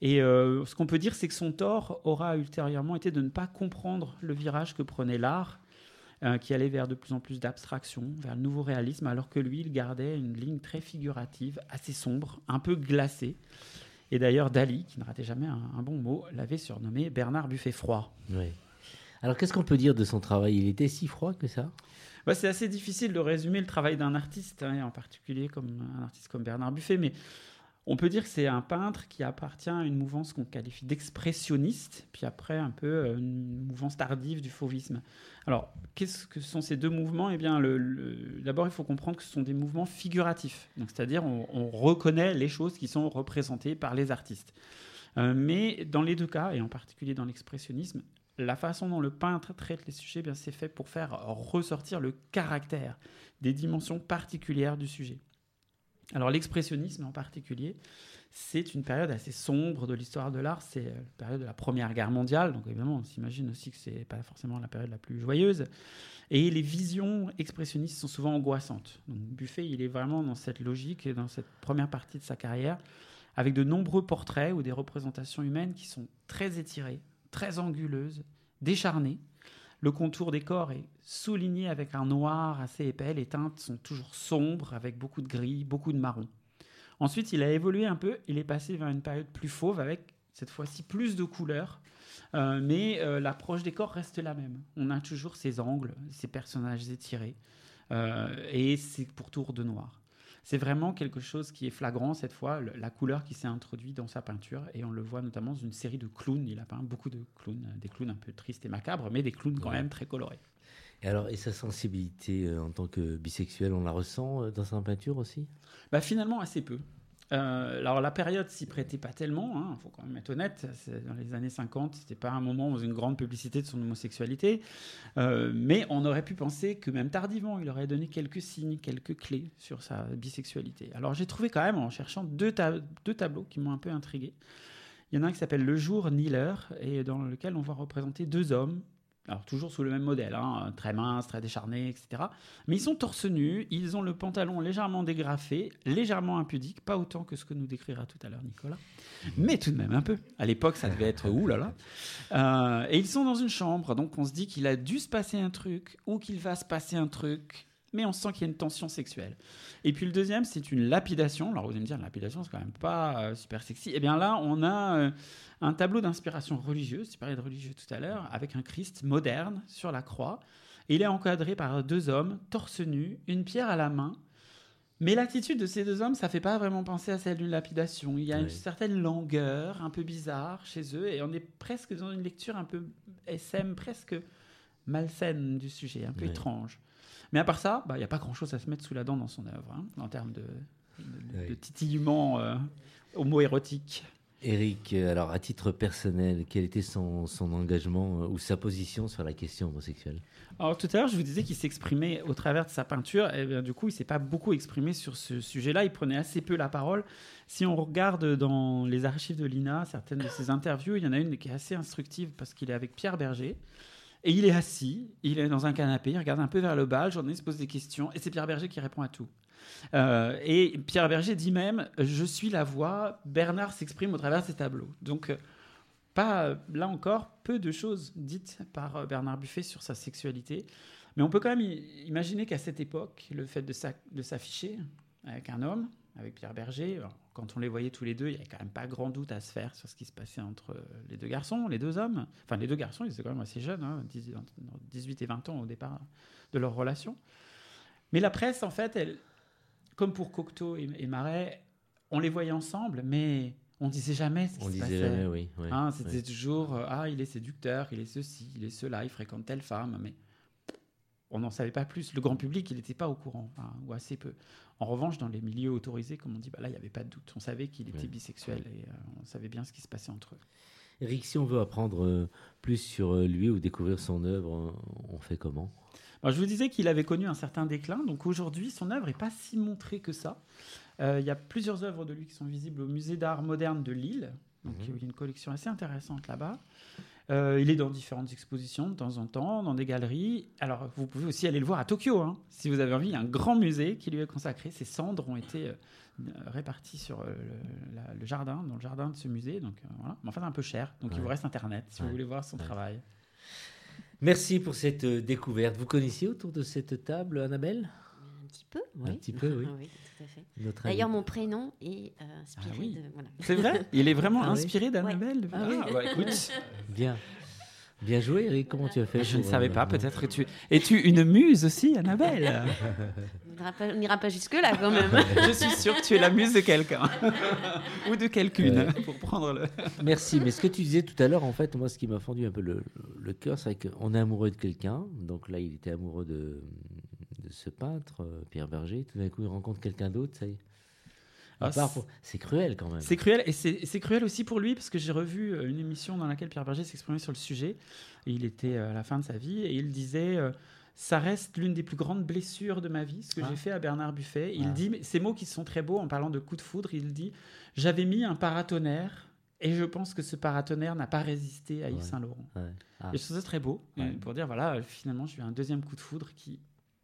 Et euh, ce qu'on peut dire, c'est que son tort aura ultérieurement été de ne pas comprendre le virage que prenait l'art, euh, qui allait vers de plus en plus d'abstraction, vers le nouveau réalisme, alors que lui, il gardait une ligne très figurative, assez sombre, un peu glacée. Et d'ailleurs, Dali, qui ne ratait jamais un, un bon mot, l'avait surnommé Bernard Buffet froid. Oui. Alors, qu'est-ce qu'on peut dire de son travail? Il était si froid que ça? Bah, c'est assez difficile de résumer le travail d'un artiste, hein, en particulier comme un artiste comme Bernard Buffet, mais on peut dire que c'est un peintre qui appartient à une mouvance qu'on qualifie d'expressionniste, puis après un peu euh, une mouvance tardive du fauvisme. Alors, qu'est-ce que sont ces deux mouvements? Eh bien, d'abord, il faut comprendre que ce sont des mouvements figuratifs, c'est-à-dire on, on reconnaît les choses qui sont représentées par les artistes. Euh, mais dans les deux cas, et en particulier dans l'expressionnisme, la façon dont le peintre traite les sujets, eh bien, c'est fait pour faire ressortir le caractère, des dimensions particulières du sujet. Alors l'expressionnisme en particulier, c'est une période assez sombre de l'histoire de l'art. C'est euh, la période de la Première Guerre mondiale, donc évidemment on s'imagine aussi que c'est pas forcément la période la plus joyeuse. Et les visions expressionnistes sont souvent angoissantes. Buffet, il est vraiment dans cette logique et dans cette première partie de sa carrière, avec de nombreux portraits ou des représentations humaines qui sont très étirées, très anguleuses, décharnées. Le contour des corps est souligné avec un noir assez épais. Les teintes sont toujours sombres, avec beaucoup de gris, beaucoup de marron. Ensuite, il a évolué un peu. Il est passé vers une période plus fauve, avec cette fois-ci plus de couleurs. Euh, mais euh, l'approche des corps reste la même. On a toujours ces angles, ces personnages étirés. Euh, et c'est pour tour de noir. C'est vraiment quelque chose qui est flagrant cette fois, le- la couleur qui s'est introduite dans sa peinture, et on le voit notamment dans une série de clowns. Il a peint beaucoup de clowns, des clowns un peu tristes et macabres, mais des clowns quand Ouais. même très colorés. Et alors, et sa sensibilité euh, en tant que bisexuel, on la ressent euh, dans sa peinture aussi? Bah, finalement, assez peu. Euh, alors la période s'y prêtait pas tellement, il faut quand même être honnête. Dans les années 50, c'était pas un moment où une grande publicité de son homosexualité, Euh, mais on aurait pu penser que même tardivement, il aurait donné quelques signes, quelques clés sur sa bisexualité. Alors j'ai trouvé quand même en cherchant deux, deux tableaux qui m'ont un peu intrigué. Il y en a un qui s'appelle Le jour ni l'heure et dans lequel on voit représenter deux hommes. Alors toujours sous le même modèle, hein, très minces, très décharnés, etc. Mais ils sont torse nus, ils ont le pantalon légèrement dégrafé, légèrement impudique, pas autant que ce que nous décrira tout à l'heure Nicolas, mais tout de même un peu. À l'époque, ça devait être oulala. Euh, et ils sont dans une chambre, donc on se dit qu'il a dû se passer un truc ou qu'il va se passer un truc, mais on sent qu'il y a une tension sexuelle. Et puis le deuxième, c'est une lapidation. Alors vous allez me dire, lapidation, c'est quand même pas euh, super sexy. Eh bien là, on a euh, un tableau d'inspiration religieuse, tu parlais de religieux tout à l'heure, avec un Christ moderne sur la croix. Et il est encadré par deux hommes, torse nu, une pierre à la main. Mais l'attitude de ces deux hommes, ça fait pas vraiment penser à celle d'une lapidation. Il y a une certaine langueur, un peu bizarre chez eux, et on est presque dans une lecture un peu SM, presque malsaine du sujet, un peu Oui. étrange. Mais à part ça, bah, il n'y a pas grand-chose à se mettre sous la dent dans son œuvre, hein, en termes de, de, Oui. de titillement euh, homo-érotique. Eric, euh, alors à titre personnel, quel était son, son engagement euh, ou sa position sur la question homosexuelle? Alors tout à l'heure, je vous disais qu'il s'exprimait au travers de sa peinture. Et bien, du coup, il s'est pas beaucoup exprimé sur ce sujet-là. Il prenait assez peu la parole. Si on regarde dans les archives de l'INA certaines de ses interviews, il y en a une qui est assez instructive parce qu'il est avec Pierre Berger. Et il est assis, il est dans un canapé, il regarde un peu vers le bas, le journaliste pose des questions, et c'est Pierre Berger qui répond à tout. Euh, et Pierre Berger dit même Je suis la voix, Bernard s'exprime au travers de ses tableaux. Donc, euh, pas, là encore, peu de choses dites par euh, Bernard Buffet sur sa sexualité. Mais on peut quand même imaginer qu'à cette époque, le fait de s'afficher avec un homme, avec Pierre Berger, quand on les voyait tous les deux, il n'y avait quand même pas grand doute à se faire sur ce qui se passait entre euh, les deux garçons, les deux hommes. Enfin, les deux garçons, ils étaient quand même assez jeunes, hein, 18 18 et 20 ans au départ de leur relation. Mais la presse, en fait, elle, comme pour Cocteau et, et Marais, on les voyait ensemble, mais on disait jamais ce qui On se disait passait. jamais, oui. ouais, Hein, C'était ouais. toujours euh, ah il est séducteur, il est ceci, il est cela, il fréquente telle femme, mais on n'en savait pas plus. Le grand public, il n'était pas au courant, enfin, ou assez peu. En revanche, dans les milieux autorisés, comme on dit, bah là, il n'y avait pas de doute. On savait qu'il était Ouais. bisexuel et euh, on savait bien ce qui se passait entre eux. Eric, si on veut apprendre euh, plus sur euh, lui ou découvrir son œuvre, on fait comment? Alors, je vous disais qu'il avait connu un certain déclin, donc aujourd'hui, son œuvre n'est pas si montrée que ça. Euh, Il y a plusieurs œuvres de lui qui sont visibles au musée d'art moderne de Lille, donc Mhm. il y a une collection assez intéressante là-bas. Euh, il est dans différentes expositions de temps en temps, dans des galeries. Alors, vous pouvez aussi aller le voir à Tokyo, hein, si vous avez envie. Il y a un grand musée qui lui est consacré. Ses cendres ont été euh, réparties sur euh, le, la- le jardin, dans le jardin de ce musée. Donc, voilà. Mais enfin, c'est un peu cher. Donc, il vous reste Internet si Ouais. vous voulez voir son Ouais. travail. Merci pour cette découverte. Vous connaissiez autour de cette table Annabelle? Peu, oui. Un petit peu, oui. oui, tout à fait. Notre D'ailleurs, ami- mon prénom est euh, inspiré Ah oui. de. Voilà. C'est vrai? Il est vraiment Ah oui. inspiré d'Annabelle Ah oui. bah, écoute. Bien. Bien joué, Eric. Comment tu as fait Je ne savais euh, pas, peut-être que tu... Es-tu une muse aussi, Annabelle? On n'ira pas, jusque-là quand même. Je suis sûre que tu es la muse de quelqu'un. Ou de quelqu'une, pour prendre le... Merci. Mais ce que tu disais tout à l'heure, en fait, moi, ce qui m'a fendu un peu le, le cœur, c'est qu'on est amoureux de quelqu'un. Donc là, il était amoureux de ce peintre, euh, Pierre Berger. Tout d'un coup, il rencontre quelqu'un d'autre. Ça y est. Ah, c'est- cruel quand même. C'est cruel, et c'est cruel aussi pour lui, parce que j'ai revu euh, une émission dans laquelle Pierre Berger s'exprimait sur le sujet. Et il était euh, à la fin de sa vie, et il disait euh, Ça reste l'une des plus grandes blessures de ma vie, ce que Ah. j'ai fait à Bernard Buffet. Il Ah. dit Ces mots qui sont très beaux en parlant de coup de foudre, il dit J'avais mis un paratonnerre, et je pense que ce paratonnerre n'a pas résisté à Yves Ouais. Ouais. Ah. Et je trouve ça très beau, Ouais. pour dire voilà, finalement, j'ai eu un deuxième coup de foudre qui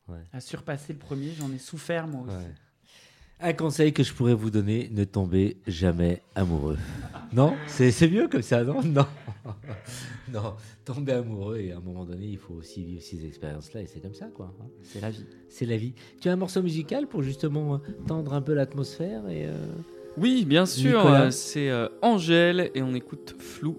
Ouais. a surpassé le premier. J'en ai souffert moi aussi. Ouais. Un conseil que je pourrais vous donner, ne tombez jamais amoureux. Non? C'est mieux comme ça, non? Non. non, tomber amoureux et à un moment donné, il faut aussi vivre ces expériences-là et c'est comme ça, quoi. hein. C'est la vie. C'est la vie. Tu as un morceau musical pour justement euh, tendre un peu l'atmosphère et... euh, Oui, bien sûr, c'est euh, Angèle et on écoute Flou.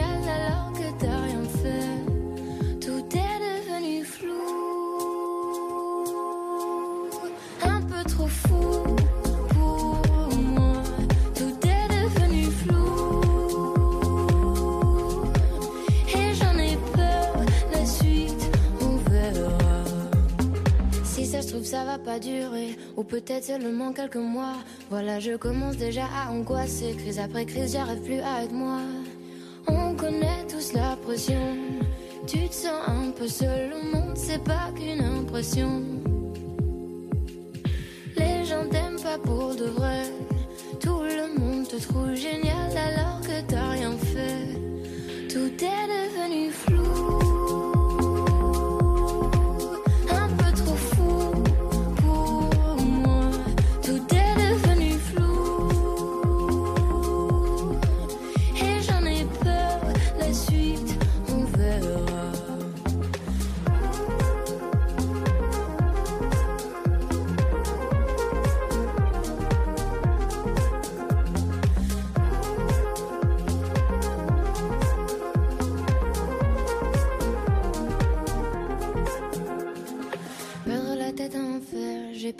ça va pas durer, ou peut-être seulement quelques mois. Voilà, je commence déjà à angoisser. Crise après crise, j'arrive plus à être moi. On connaît tous la pression. Tu te sens un peu seul, le monde c'est pas qu'une impression. Les gens t'aiment pas pour de vrai. Tout le monde te trouve génial alors que t'as rien fait.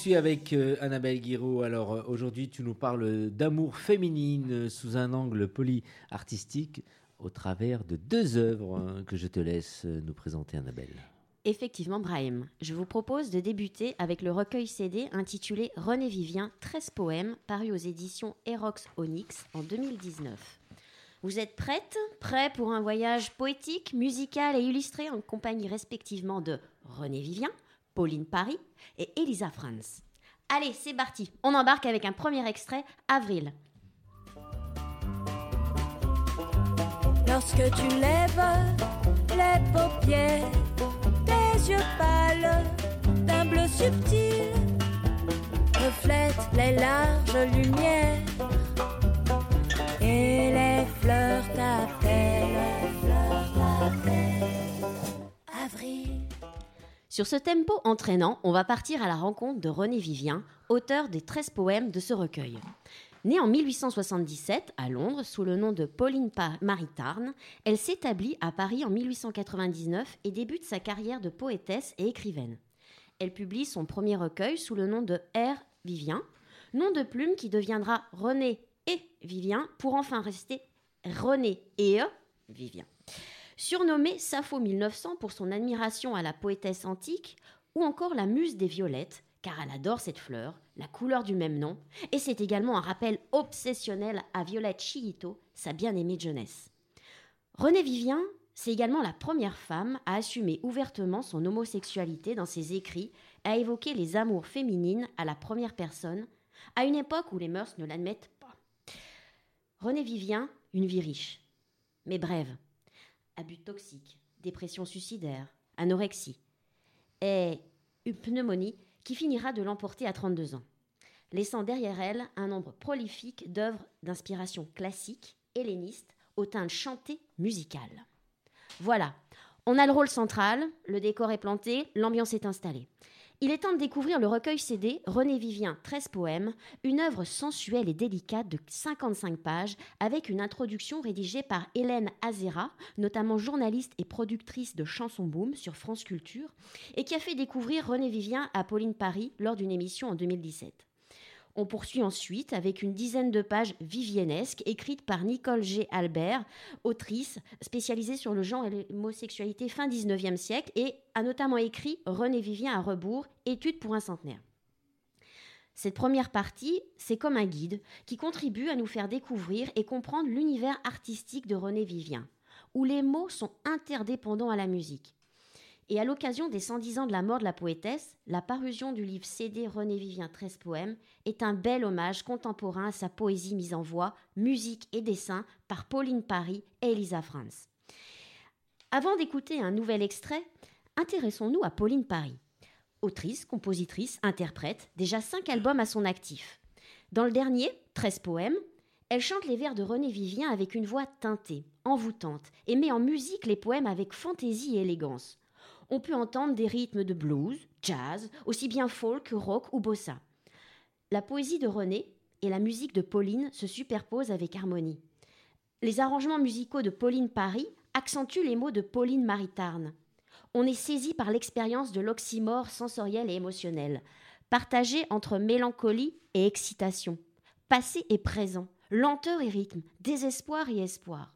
poursuit avec euh, Annabelle Guiraud. Alors euh, aujourd'hui, tu nous parles d'amour féminine euh, sous un angle polyartistique au travers de deux œuvres hein, que je te laisse nous présenter, Annabelle. Effectivement, Brahim, je vous propose de débuter avec le recueil CD intitulé René Vivien, 13 poèmes, paru aux éditions Erox Onyx en 2019. Vous êtes prêtes Prêts pour un voyage poétique, musical et illustré en compagnie respectivement de René Vivien, Pauline Paris et Elisa Franz. Allez, c'est parti On embarque avec un premier extrait, Avril. Lorsque tu lèves les paupières, tes yeux pâles d'un bleu subtil reflètent les larges lumières et les fleurs t'appellent, Sur ce tempo entraînant, on va partir à la rencontre de René Vivien, auteur des 13 poèmes de ce recueil. Née en 1877 à Londres sous le nom de Pauline Pa- Marie Tarn, elle s'établit à Paris en 1899 et débute sa carrière de poétesse et écrivaine. Elle publie son premier recueil sous le nom de R. Vivien, nom de plume qui deviendra René et Vivien pour enfin rester René et E. Vivien. Surnommée Sappho 1900 pour son admiration à la poétesse antique, ou encore la muse des violettes, car elle adore cette fleur, la couleur du même nom, et c'est également un rappel obsessionnel à Violette Chihito, sa bien-aimée de jeunesse. Renée Vivien, c'est également la première femme à assumer ouvertement son homosexualité dans ses écrits, à évoquer les amours féminines à la première personne, à une époque où les mœurs ne l'admettent pas. Renée Vivien, une vie riche, mais brève, abus toxiques, dépression suicidaire, anorexie, et une pneumonie qui finira de l'emporter à 32 ans, laissant derrière elle un nombre prolifique d'œuvres d'inspiration classique, helléniste, au teinte chanté musical. Voilà, on a le rôle central, le décor est planté, l'ambiance est installée. Il est temps de découvrir le recueil CD René Vivien 13 poèmes, une œuvre sensuelle et délicate de 55 pages avec une introduction rédigée par Hélène Azera, notamment journaliste et productrice de Chansons Boom sur France Culture, et qui a fait découvrir René Vivien à Pauline Paris lors d'une émission en 2017. On poursuit ensuite avec une dizaine de pages vivienesques écrites par Nicole G. Albert, autrice spécialisée sur le genre et l'homosexualité fin 19e siècle et a notamment écrit René Vivien à rebours, étude pour un centenaire. Cette première partie, c'est comme un guide qui contribue à nous faire découvrir et comprendre l'univers artistique de René Vivien, où les mots sont interdépendants à la musique. Et à l'occasion des 110 ans de la mort de la poétesse, la parution du livre CD René Vivien 13 poèmes est un bel hommage contemporain à sa poésie mise en voix, musique et dessin par Pauline Paris et Elisa Franz. Avant d'écouter un nouvel extrait, intéressons-nous à Pauline Paris. Autrice, compositrice, interprète, déjà cinq albums à son actif. Dans le dernier, 13 poèmes, elle chante les vers de René Vivien avec une voix teintée, envoûtante, et met en musique les poèmes avec fantaisie et élégance. On peut entendre des rythmes de blues, jazz, aussi bien folk rock ou bossa. La poésie de René et la musique de Pauline se superposent avec harmonie. Les arrangements musicaux de Pauline Paris accentuent les mots de Pauline Maritarne. On est saisi par l'expérience de l'oxymore sensoriel et émotionnel, partagé entre mélancolie et excitation, passé et présent, lenteur et rythme, désespoir et espoir.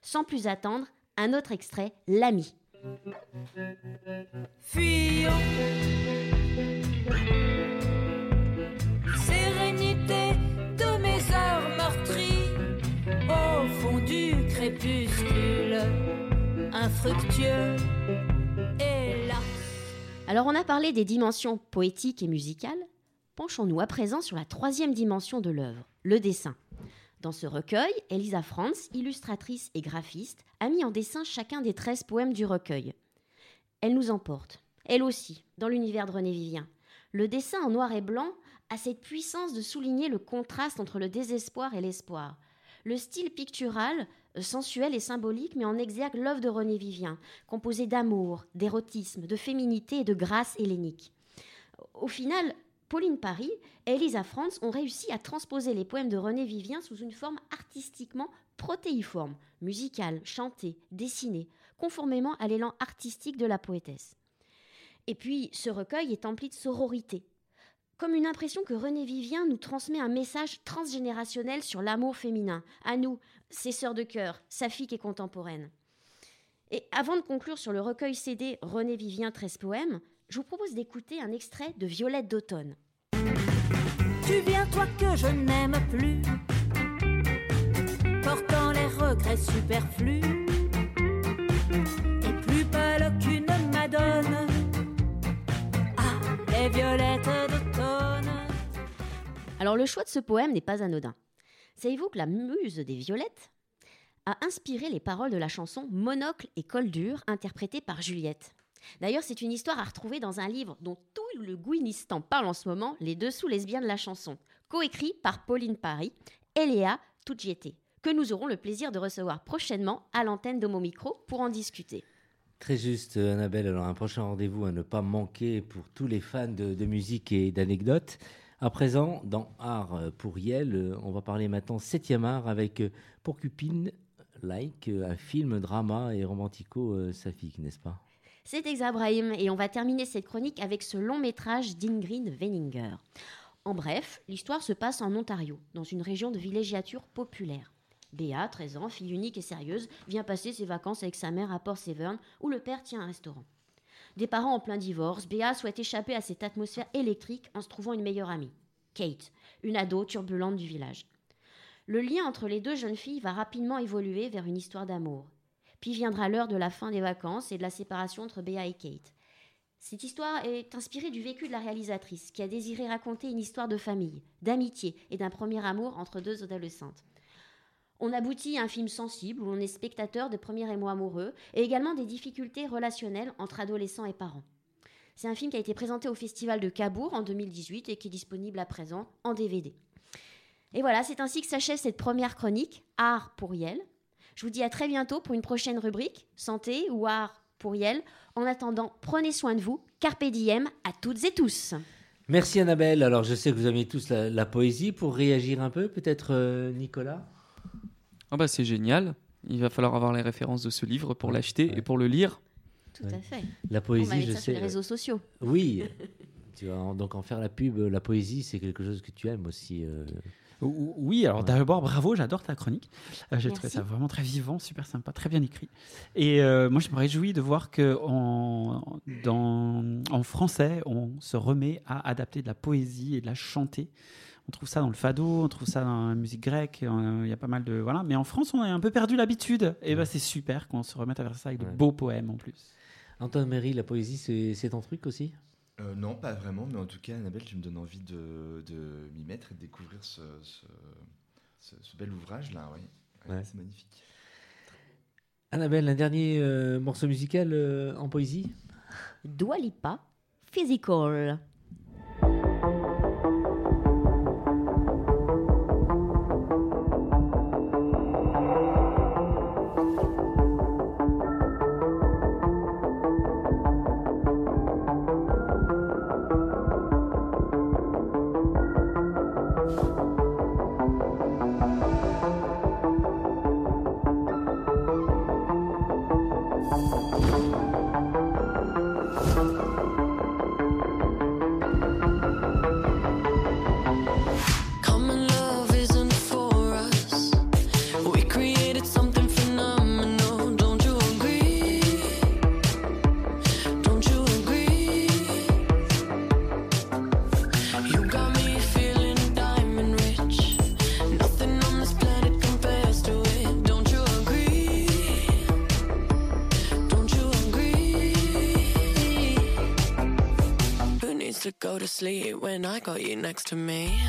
Sans plus attendre, un autre extrait, L'ami. Fuyons. Sérénité de mes heures meurtries au fond du crépuscule, infructueux et là. Alors on a parlé des dimensions poétiques et musicales. Penchons-nous à présent sur la troisième dimension de l'œuvre, le dessin. Dans ce recueil, Elisa Franz, illustratrice et graphiste, a mis en dessin chacun des 13 poèmes du recueil. Elle nous emporte, elle aussi, dans l'univers de René Vivien. Le dessin en noir et blanc a cette puissance de souligner le contraste entre le désespoir et l'espoir. Le style pictural, euh, sensuel et symbolique, met en exergue l'œuvre de René Vivien, composée d'amour, d'érotisme, de féminité et de grâce hellénique. Au final, Pauline Paris et Elisa Franz ont réussi à transposer les poèmes de René Vivien sous une forme artistiquement protéiforme, musicale, chantée, dessinée, conformément à l'élan artistique de la poétesse. Et puis, ce recueil est empli de sororité. Comme une impression que René Vivien nous transmet un message transgénérationnel sur l'amour féminin. À nous, ses sœurs de cœur, sa fille qui est contemporaine. Et avant de conclure sur le recueil CD René Vivien 13 poèmes, je vous propose d'écouter un extrait de Violette d'automne. Tu viens, toi que je n'aime plus, portant les regrets superflus, et plus pâle qu'une madone. Ah, les violettes d'automne. Alors le choix de ce poème n'est pas anodin. Savez-vous que la muse des violettes a inspiré les paroles de la chanson Monocle et col dur interprétée par Juliette? D'ailleurs, c'est une histoire à retrouver dans un livre dont tout le Gouinistan parle en ce moment, Les dessous lesbiens de la chanson, coécrit par Pauline Paris et Léa Toudjieté, que nous aurons le plaisir de recevoir prochainement à l'antenne mon micro pour en discuter. Très juste, euh, Annabelle. Alors, un prochain rendez-vous à ne pas manquer pour tous les fans de, de musique et d'anecdotes. À présent, dans Art pour Yel, euh, on va parler maintenant 7e art avec euh, Porcupine Like, un film drama et romantico-saphique, n'est-ce pas? C'est exact, Brahim, et on va terminer cette chronique avec ce long métrage d'Ingrid Veninger. En bref, l'histoire se passe en Ontario, dans une région de villégiature populaire. Béa, 13 ans, fille unique et sérieuse, vient passer ses vacances avec sa mère à Port Severn, où le père tient un restaurant. Des parents en plein divorce, Béa souhaite échapper à cette atmosphère électrique en se trouvant une meilleure amie, Kate, une ado turbulente du village. Le lien entre les deux jeunes filles va rapidement évoluer vers une histoire d'amour. Puis viendra l'heure de la fin des vacances et de la séparation entre Béa et Kate. Cette histoire est inspirée du vécu de la réalisatrice, qui a désiré raconter une histoire de famille, d'amitié et d'un premier amour entre deux adolescentes. On aboutit à un film sensible où on est spectateur de premiers émois amoureux et également des difficultés relationnelles entre adolescents et parents. C'est un film qui a été présenté au Festival de Cabourg en 2018 et qui est disponible à présent en DVD. Et voilà, c'est ainsi que s'achève cette première chronique, Art pour Yel. Je vous dis à très bientôt pour une prochaine rubrique, Santé ou Art pour Yel. En attendant, prenez soin de vous. Carpe diem à toutes et tous. Merci Annabelle. Alors, je sais que vous aimez tous la, la poésie. Pour réagir un peu, peut-être euh, Nicolas? Ah bah c'est génial. Il va falloir avoir les références de ce livre pour l'acheter Ouais. et pour le lire. Tout Ouais. à fait. La On va poésie, je ça sur sais. les réseaux sociaux. Oui. tu vas en- donc en faire la pub. La poésie, c'est quelque chose que tu aimes aussi. euh. Ou- Oui, alors Ouais. d'abord, bravo, j'adore ta chronique. Euh, J'ai Merci. trouvé ça vraiment très vivant, super sympa, très bien écrit. Et euh, moi, je me réjouis de voir que en, dans, en français, on se remet à adapter de la poésie et de la chanter. On trouve ça dans le fado, on trouve ça dans la musique grecque. euh, Il y a pas mal de voilà. Mais en France, on a un peu perdu l'habitude. Et ben, c'est super qu'on se remette à faire ça avec de Ouais. beaux poèmes en plus. Antoine Méry, la poésie, c'est c'est ton truc aussi? Euh, non, pas vraiment, mais en tout cas, Annabelle, tu me donnes envie de, de m'y mettre et de découvrir ce, ce, ce- ce bel ouvrage-là. Oui. Ouais, Ouais. C'est magnifique. Annabelle, un dernier euh, morceau musical euh, en poésie? Dua Lipa, Physical. you next to me.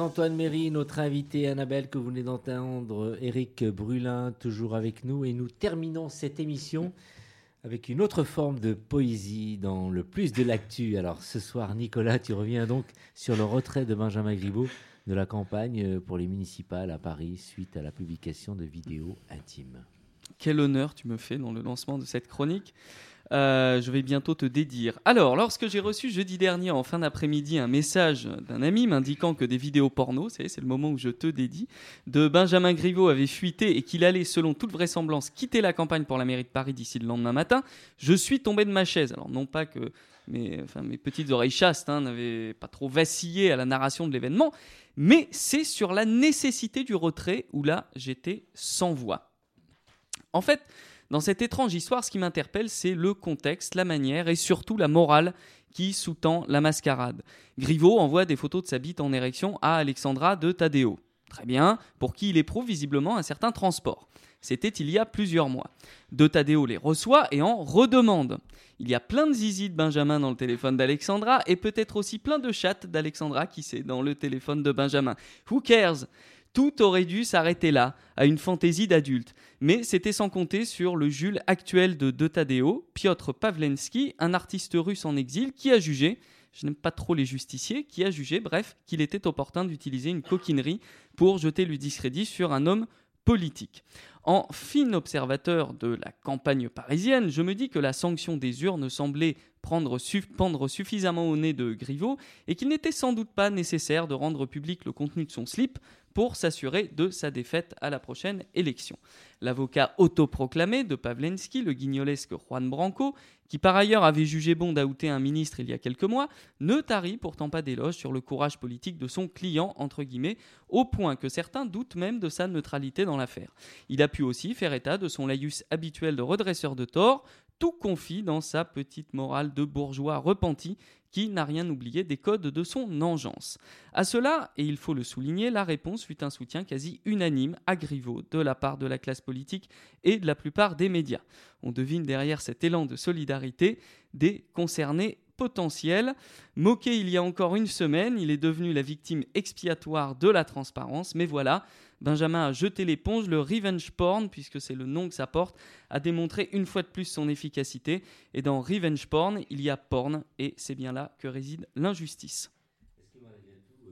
Antoine Méry, notre invité Annabelle que vous venez d'entendre, Eric Brulin toujours avec nous et nous terminons cette émission avec une autre forme de poésie dans le plus de l'actu. Alors ce soir Nicolas, tu reviens donc sur le retrait de Benjamin Griveaux de la campagne pour les municipales à Paris suite à la publication de vidéos intimes. Quel honneur tu me fais dans le lancement de cette chronique. Euh, je vais bientôt te dédire. Alors, lorsque j'ai reçu jeudi dernier en fin d'après-midi un message d'un ami m'indiquant que des vidéos porno, c'est le moment où je te dédie, de Benjamin Griveaux avaient fuité et qu'il allait, selon toute vraisemblance, quitter la campagne pour la mairie de Paris d'ici le lendemain matin, je suis tombé de ma chaise. Alors, non pas que mes petites oreilles chastes hein, n'avaient pas trop vacillé à la narration de l'événement, mais c'est sur la nécessité du retrait où là, j'étais sans voix. En fait, dans cette étrange histoire, ce qui m'interpelle, c'est le contexte, la manière et surtout la morale qui sous-tend la mascarade. Griveaux envoie des photos de sa bite en érection à Alexandra de Tadeo. Très bien, pour qui il éprouve visiblement un certain transport. C'était il y a plusieurs mois. De Tadeo les reçoit et en redemande. Il y a plein de zizi de Benjamin dans le téléphone d'Alexandra et peut-être aussi plein de chattes d'Alexandra qui c'est dans le téléphone de Benjamin. Who cares? Tout aurait dû s'arrêter là, à une fantaisie d'adulte. Mais c'était sans compter sur le Jules actuel de De Tadeo, Piotr Pavlensky, un artiste russe en exil, qui a jugé, je n'aime pas trop les justiciers, qui a jugé, bref, qu'il était opportun d'utiliser une coquinerie pour jeter le discrédit sur un homme politique. En fin observateur de la campagne parisienne, je me dis que la sanction des urnes semblait prendre pendre suffisamment au nez de Griveaux et qu'il n'était sans doute pas nécessaire de rendre public le contenu de son slip pour s'assurer de sa défaite à la prochaine élection. L'avocat autoproclamé de Pavlensky, le guignolesque Juan Branco, qui par ailleurs avait jugé bon d'outer un ministre il y a quelques mois, ne tarit pourtant pas d'éloge sur le courage politique de son client, entre guillemets, au point que certains doutent même de sa neutralité dans l'affaire. Il a pu aussi faire état de son laïus habituel de redresseur de tort, tout confit dans sa petite morale de bourgeois repenti qui n'a rien oublié des codes de son engeance. À cela, et il faut le souligner, la réponse fut un soutien quasi unanime à Griveaux de la part de la classe politique et de la plupart des médias. On devine derrière cet élan de solidarité des concernés potentiels. Moqué il y a encore une semaine, il est devenu la victime expiatoire de la transparence, mais voilà, Benjamin a jeté l'éponge, le revenge porn, puisque c'est le nom que ça porte, a démontré une fois de plus son efficacité. Et dans revenge porn, il y a porn, et c'est bien là que réside l'injustice.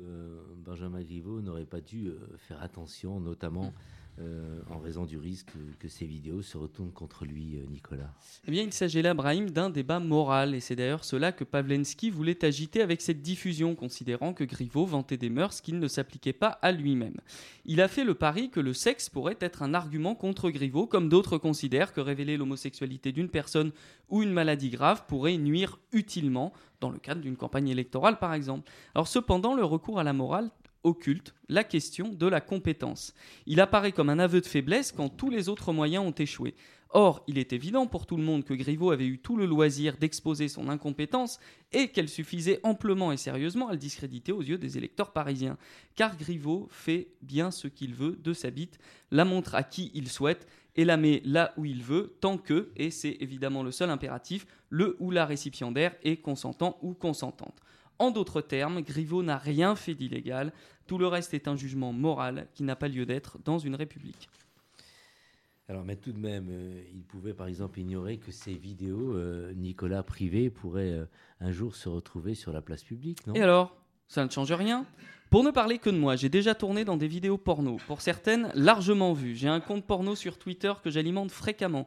Euh, Benjamin Griveaux n'aurait pas dû euh, faire attention, notamment euh, en raison du risque que, ces vidéos se retournent contre lui, euh, Nicolas Eh bien, il s'agit là, Brahim, d'un débat moral, et c'est d'ailleurs cela que Pavlensky voulait agiter avec cette diffusion, considérant que Griveaux vantait des mœurs qu'il ne s'appliquait pas à lui-même. Il a fait le pari que le sexe pourrait être un argument contre Griveaux, comme d'autres considèrent que révéler l'homosexualité d'une personne ou une maladie grave pourrait nuire utilement, dans le cadre d'une campagne électorale par exemple. Alors cependant, le recours à la morale occulte la question de la compétence. Il apparaît comme un aveu de faiblesse quand tous les autres moyens ont échoué. Or, il est évident pour tout le monde que Griveaux avait eu tout le loisir d'exposer son incompétence et qu'elle suffisait amplement et sérieusement à le discréditer aux yeux des électeurs parisiens. Car Griveaux fait bien ce qu'il veut de sa bite, la montre à qui il souhaite et la met là où il veut, tant que, et c'est évidemment le seul impératif, le ou la récipiendaire est consentant ou consentante. En d'autres termes, Griveaux n'a rien fait d'illégal, tout le reste est un jugement moral qui n'a pas lieu d'être dans une république. Alors, mais tout de même, euh, il pouvait par exemple ignorer que ces vidéos, euh, Nicolas privé, pourraient euh, un jour se retrouver sur la place publique, non? Et alors? Ça ne change rien Pour ne parler que de moi, j'ai déjà tourné dans des vidéos porno, pour certaines largement vues. J'ai un compte porno sur Twitter que j'alimente fréquemment.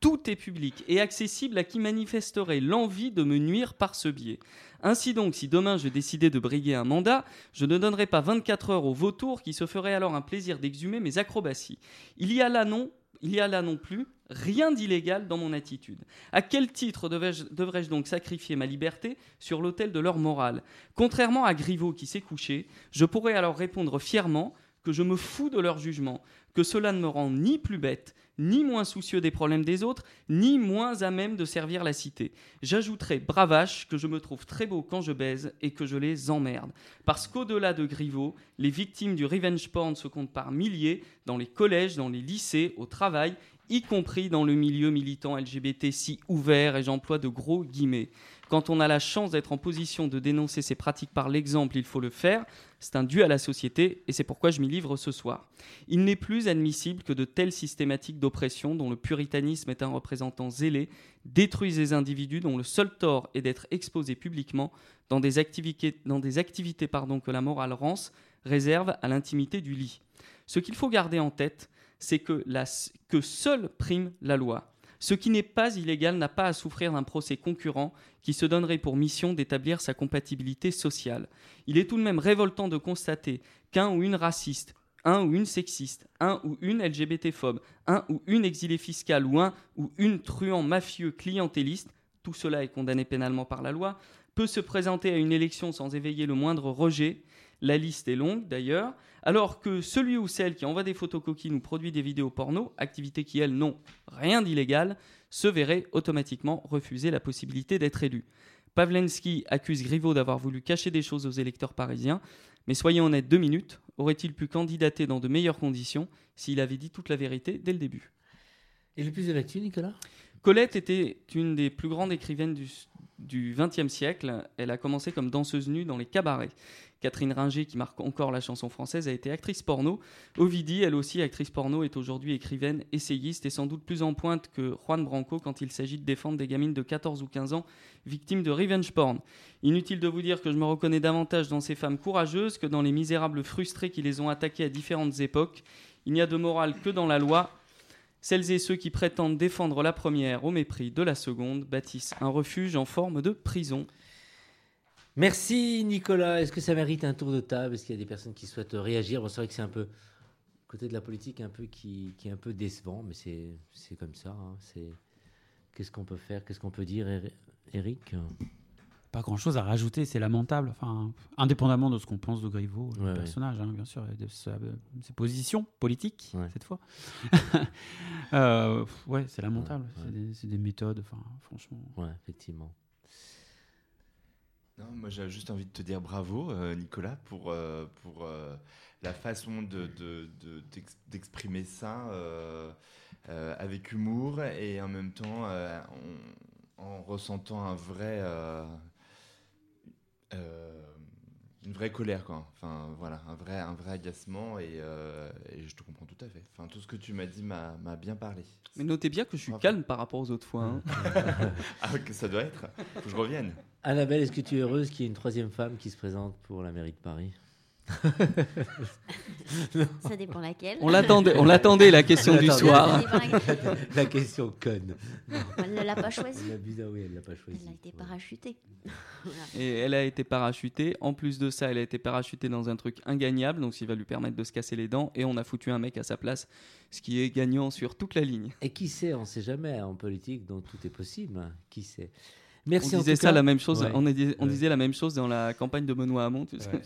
Tout est public et accessible à qui manifesterait l'envie de me nuire par ce biais. Ainsi donc, si demain je décidais de briguer un mandat, je ne donnerais pas 24 heures au vautour qui se ferait alors un plaisir d'exhumer mes acrobaties. Il y a là non, il y a là non plus rien d'illégal dans mon attitude. À quel titre devrais-je donc sacrifier ma liberté sur l'autel de leur morale? Contrairement à Griveaux qui s'est couché, je pourrais alors répondre fièrement que je me fous de leur jugement, que cela ne me rend ni plus bête, ni moins soucieux des problèmes des autres, ni moins à même de servir la cité. J'ajouterai bravache que je me trouve très beau quand je baise et que je les emmerde. Parce qu'au-delà de Griveaux, les victimes du revenge porn se comptent par milliers dans les collèges, dans les lycées, au travail, y compris dans le milieu militant LGBT si ouvert, et j'emploie de gros guillemets. Quand on a la chance d'être en position de dénoncer ces pratiques par l'exemple, il faut le faire. C'est un dû à la société et c'est pourquoi je m'y livre ce soir. Il n'est plus admissible que de telles systématiques d'oppression, dont le puritanisme est un représentant zélé, détruisent les individus dont le seul tort est d'être exposés publiquement dans des activités, dans des activités pardon, que la morale rance réserve à l'intimité du lit. Ce qu'il faut garder en tête, c'est que, que seule prime la loi. Ce qui n'est pas illégal n'a pas à souffrir d'un procès concurrent qui se donnerait pour mission d'établir sa compatibilité sociale. Il est tout de même révoltant de constater qu'un ou une raciste, un ou une sexiste, un ou une LGBT-phobe, un ou une exilée fiscale ou un ou une truand mafieux clientéliste, tout cela est condamné pénalement par la loi, peut se présenter à une élection sans éveiller le moindre rejet. La liste est longue d'ailleurs, alors que celui ou celle qui envoie des photos coquines ou produit des vidéos porno, activité qui elles n'ont rien d'illégal, se verrait automatiquement refuser la possibilité d'être élu. Pavlensky accuse Griveaux d'avoir voulu cacher des choses aux électeurs parisiens, mais soyons honnêtes deux minutes, aurait-il pu candidater dans de meilleures conditions s'il avait dit toute la vérité dès le début? Et le plus de l'actu, Nicolas? Colette était une des plus grandes écrivaines du, du XXe siècle. Elle a commencé comme danseuse nue dans les cabarets. Catherine Ringer, qui marque encore la chanson française, a été actrice porno. Ovidie, elle aussi actrice porno, est aujourd'hui écrivaine, essayiste et sans doute plus en pointe que Juan Branco quand il s'agit de défendre des gamines de 14 ou 15 ans victimes de revenge porn. Inutile de vous dire que je me reconnais davantage dans ces femmes courageuses que dans les misérables frustrés qui les ont attaquées à différentes époques. Il n'y a de morale que dans la loi. Celles et ceux qui prétendent défendre la première au mépris de la seconde bâtissent un refuge en forme de prison. Merci Nicolas. Est-ce que ça mérite un tour de table? Est-ce qu'il y a des personnes qui souhaitent réagir? Bon, C'est vrai que c'est un peu côté de la politique un peu qui, qui est un peu décevant, mais c'est c'est comme ça. hein. C'est qu'est-ce qu'on peut faire? Qu'est-ce qu'on peut dire, Eri- Eric Pas grand-chose à rajouter, c'est lamentable. Enfin, indépendamment de ce qu'on pense de Griveaux, le Ouais, ouais. personnage, hein, bien sûr, et de sa- ses positions politiques Ouais. cette fois. Euh, ouais, c'est lamentable. C'est des, c'est des méthodes. Enfin, franchement. Ouais, effectivement. Non, moi j'ai juste envie de te dire bravo, euh, Nicolas, pour, euh, pour euh, la façon de, de- de- d'exprimer ça avec humour et en même temps en, en ressentant un vrai, une vraie colère, quoi. Enfin voilà, un vrai, un vrai agacement et, euh, et je te comprends tout à fait. Enfin tout ce que tu m'as dit m'a, bien parlé. Mais notez bien que je suis Bravo. calme par rapport aux autres fois. hein. Ah que ça doit être. Faut que je revienne. Annabelle, est-ce que tu es heureuse qu'il y ait une troisième femme qui se présente pour la mairie de Paris? Ça dépend laquelle. On l'attendait, on l'attendait la question du soir. La question conne. Elle ne l'a pas choisi. La bise, ah oui, elle l'a pas choisi. Elle a été parachutée. Voilà. Et elle a été parachutée. En plus de ça, elle a été parachutée dans un truc ingagnable, donc ce qui va lui permettre de se casser les dents. Et on a foutu un mec à sa place, ce qui est gagnant sur toute la ligne. Et qui sait, on ne sait jamais en politique, donc tout est possible. hein. Qui sait Merci on disait ça cas. la même chose. Ouais. On, Ouais. disait la même chose dans la campagne de Benoît Hamon. tu sais. Ouais.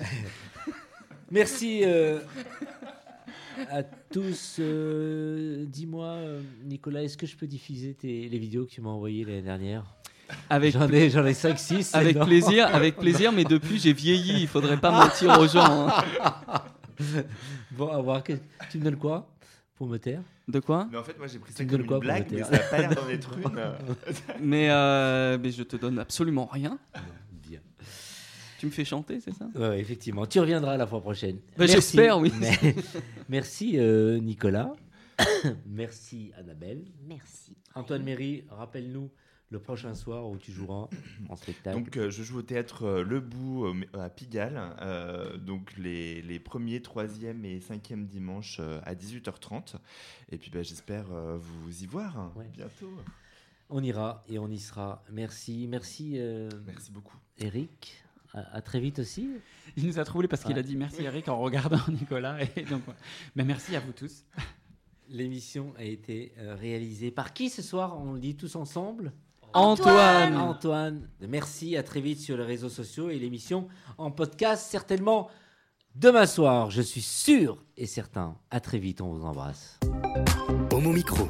Merci euh, à tous. euh, Dis-moi, euh, Nicolas, est-ce que je peux diffuser tes- les vidéos que tu m'as envoyées l'année dernière? J'en ai, j'en ai 5, 6. Avec plaisir, avec plaisir, mais depuis j'ai vieilli, il faudrait pas mentir aux gens. hein. Bon, à voir. que- Tu me donnes quoi pour me taire? De quoi? Mais en fait, moi j'ai pris Tu ça me comme donnes quoi blague, mais ça n'a pas l'air d'en être une. mais, euh, mais je te donne absolument rien. Tu me fais chanter, c'est ça? Ouais, ouais, effectivement. Tu reviendras la fois prochaine. Bah, Merci. j'espère, oui. Mais- Merci, euh, Nicolas. Merci, Annabelle. Merci. Antoine Méry, rappelle-nous le prochain soir où tu joueras en spectacle. Donc euh, je joue au théâtre euh, Le Bout euh, à Pigalle, euh, donc les, les premiers, troisième et cinquième dimanches euh, à 18h30. Et puis bah, j'espère euh, vous y voir Ouais. bientôt. On ira et on y sera. Merci, merci, euh, Merci beaucoup. Eric. À, à très vite aussi. Il nous a troublé parce qu'il a dit merci Eric en regardant Nicolas. Et donc. Ben, merci à vous tous. L'émission a été euh, réalisée par qui ce soir? On le dit tous ensemble? Antoine Antoine. Merci, à très vite sur les réseaux sociaux et l'émission en podcast certainement demain soir. Je suis sûr et certain. À très vite, on vous embrasse. Homo Micro.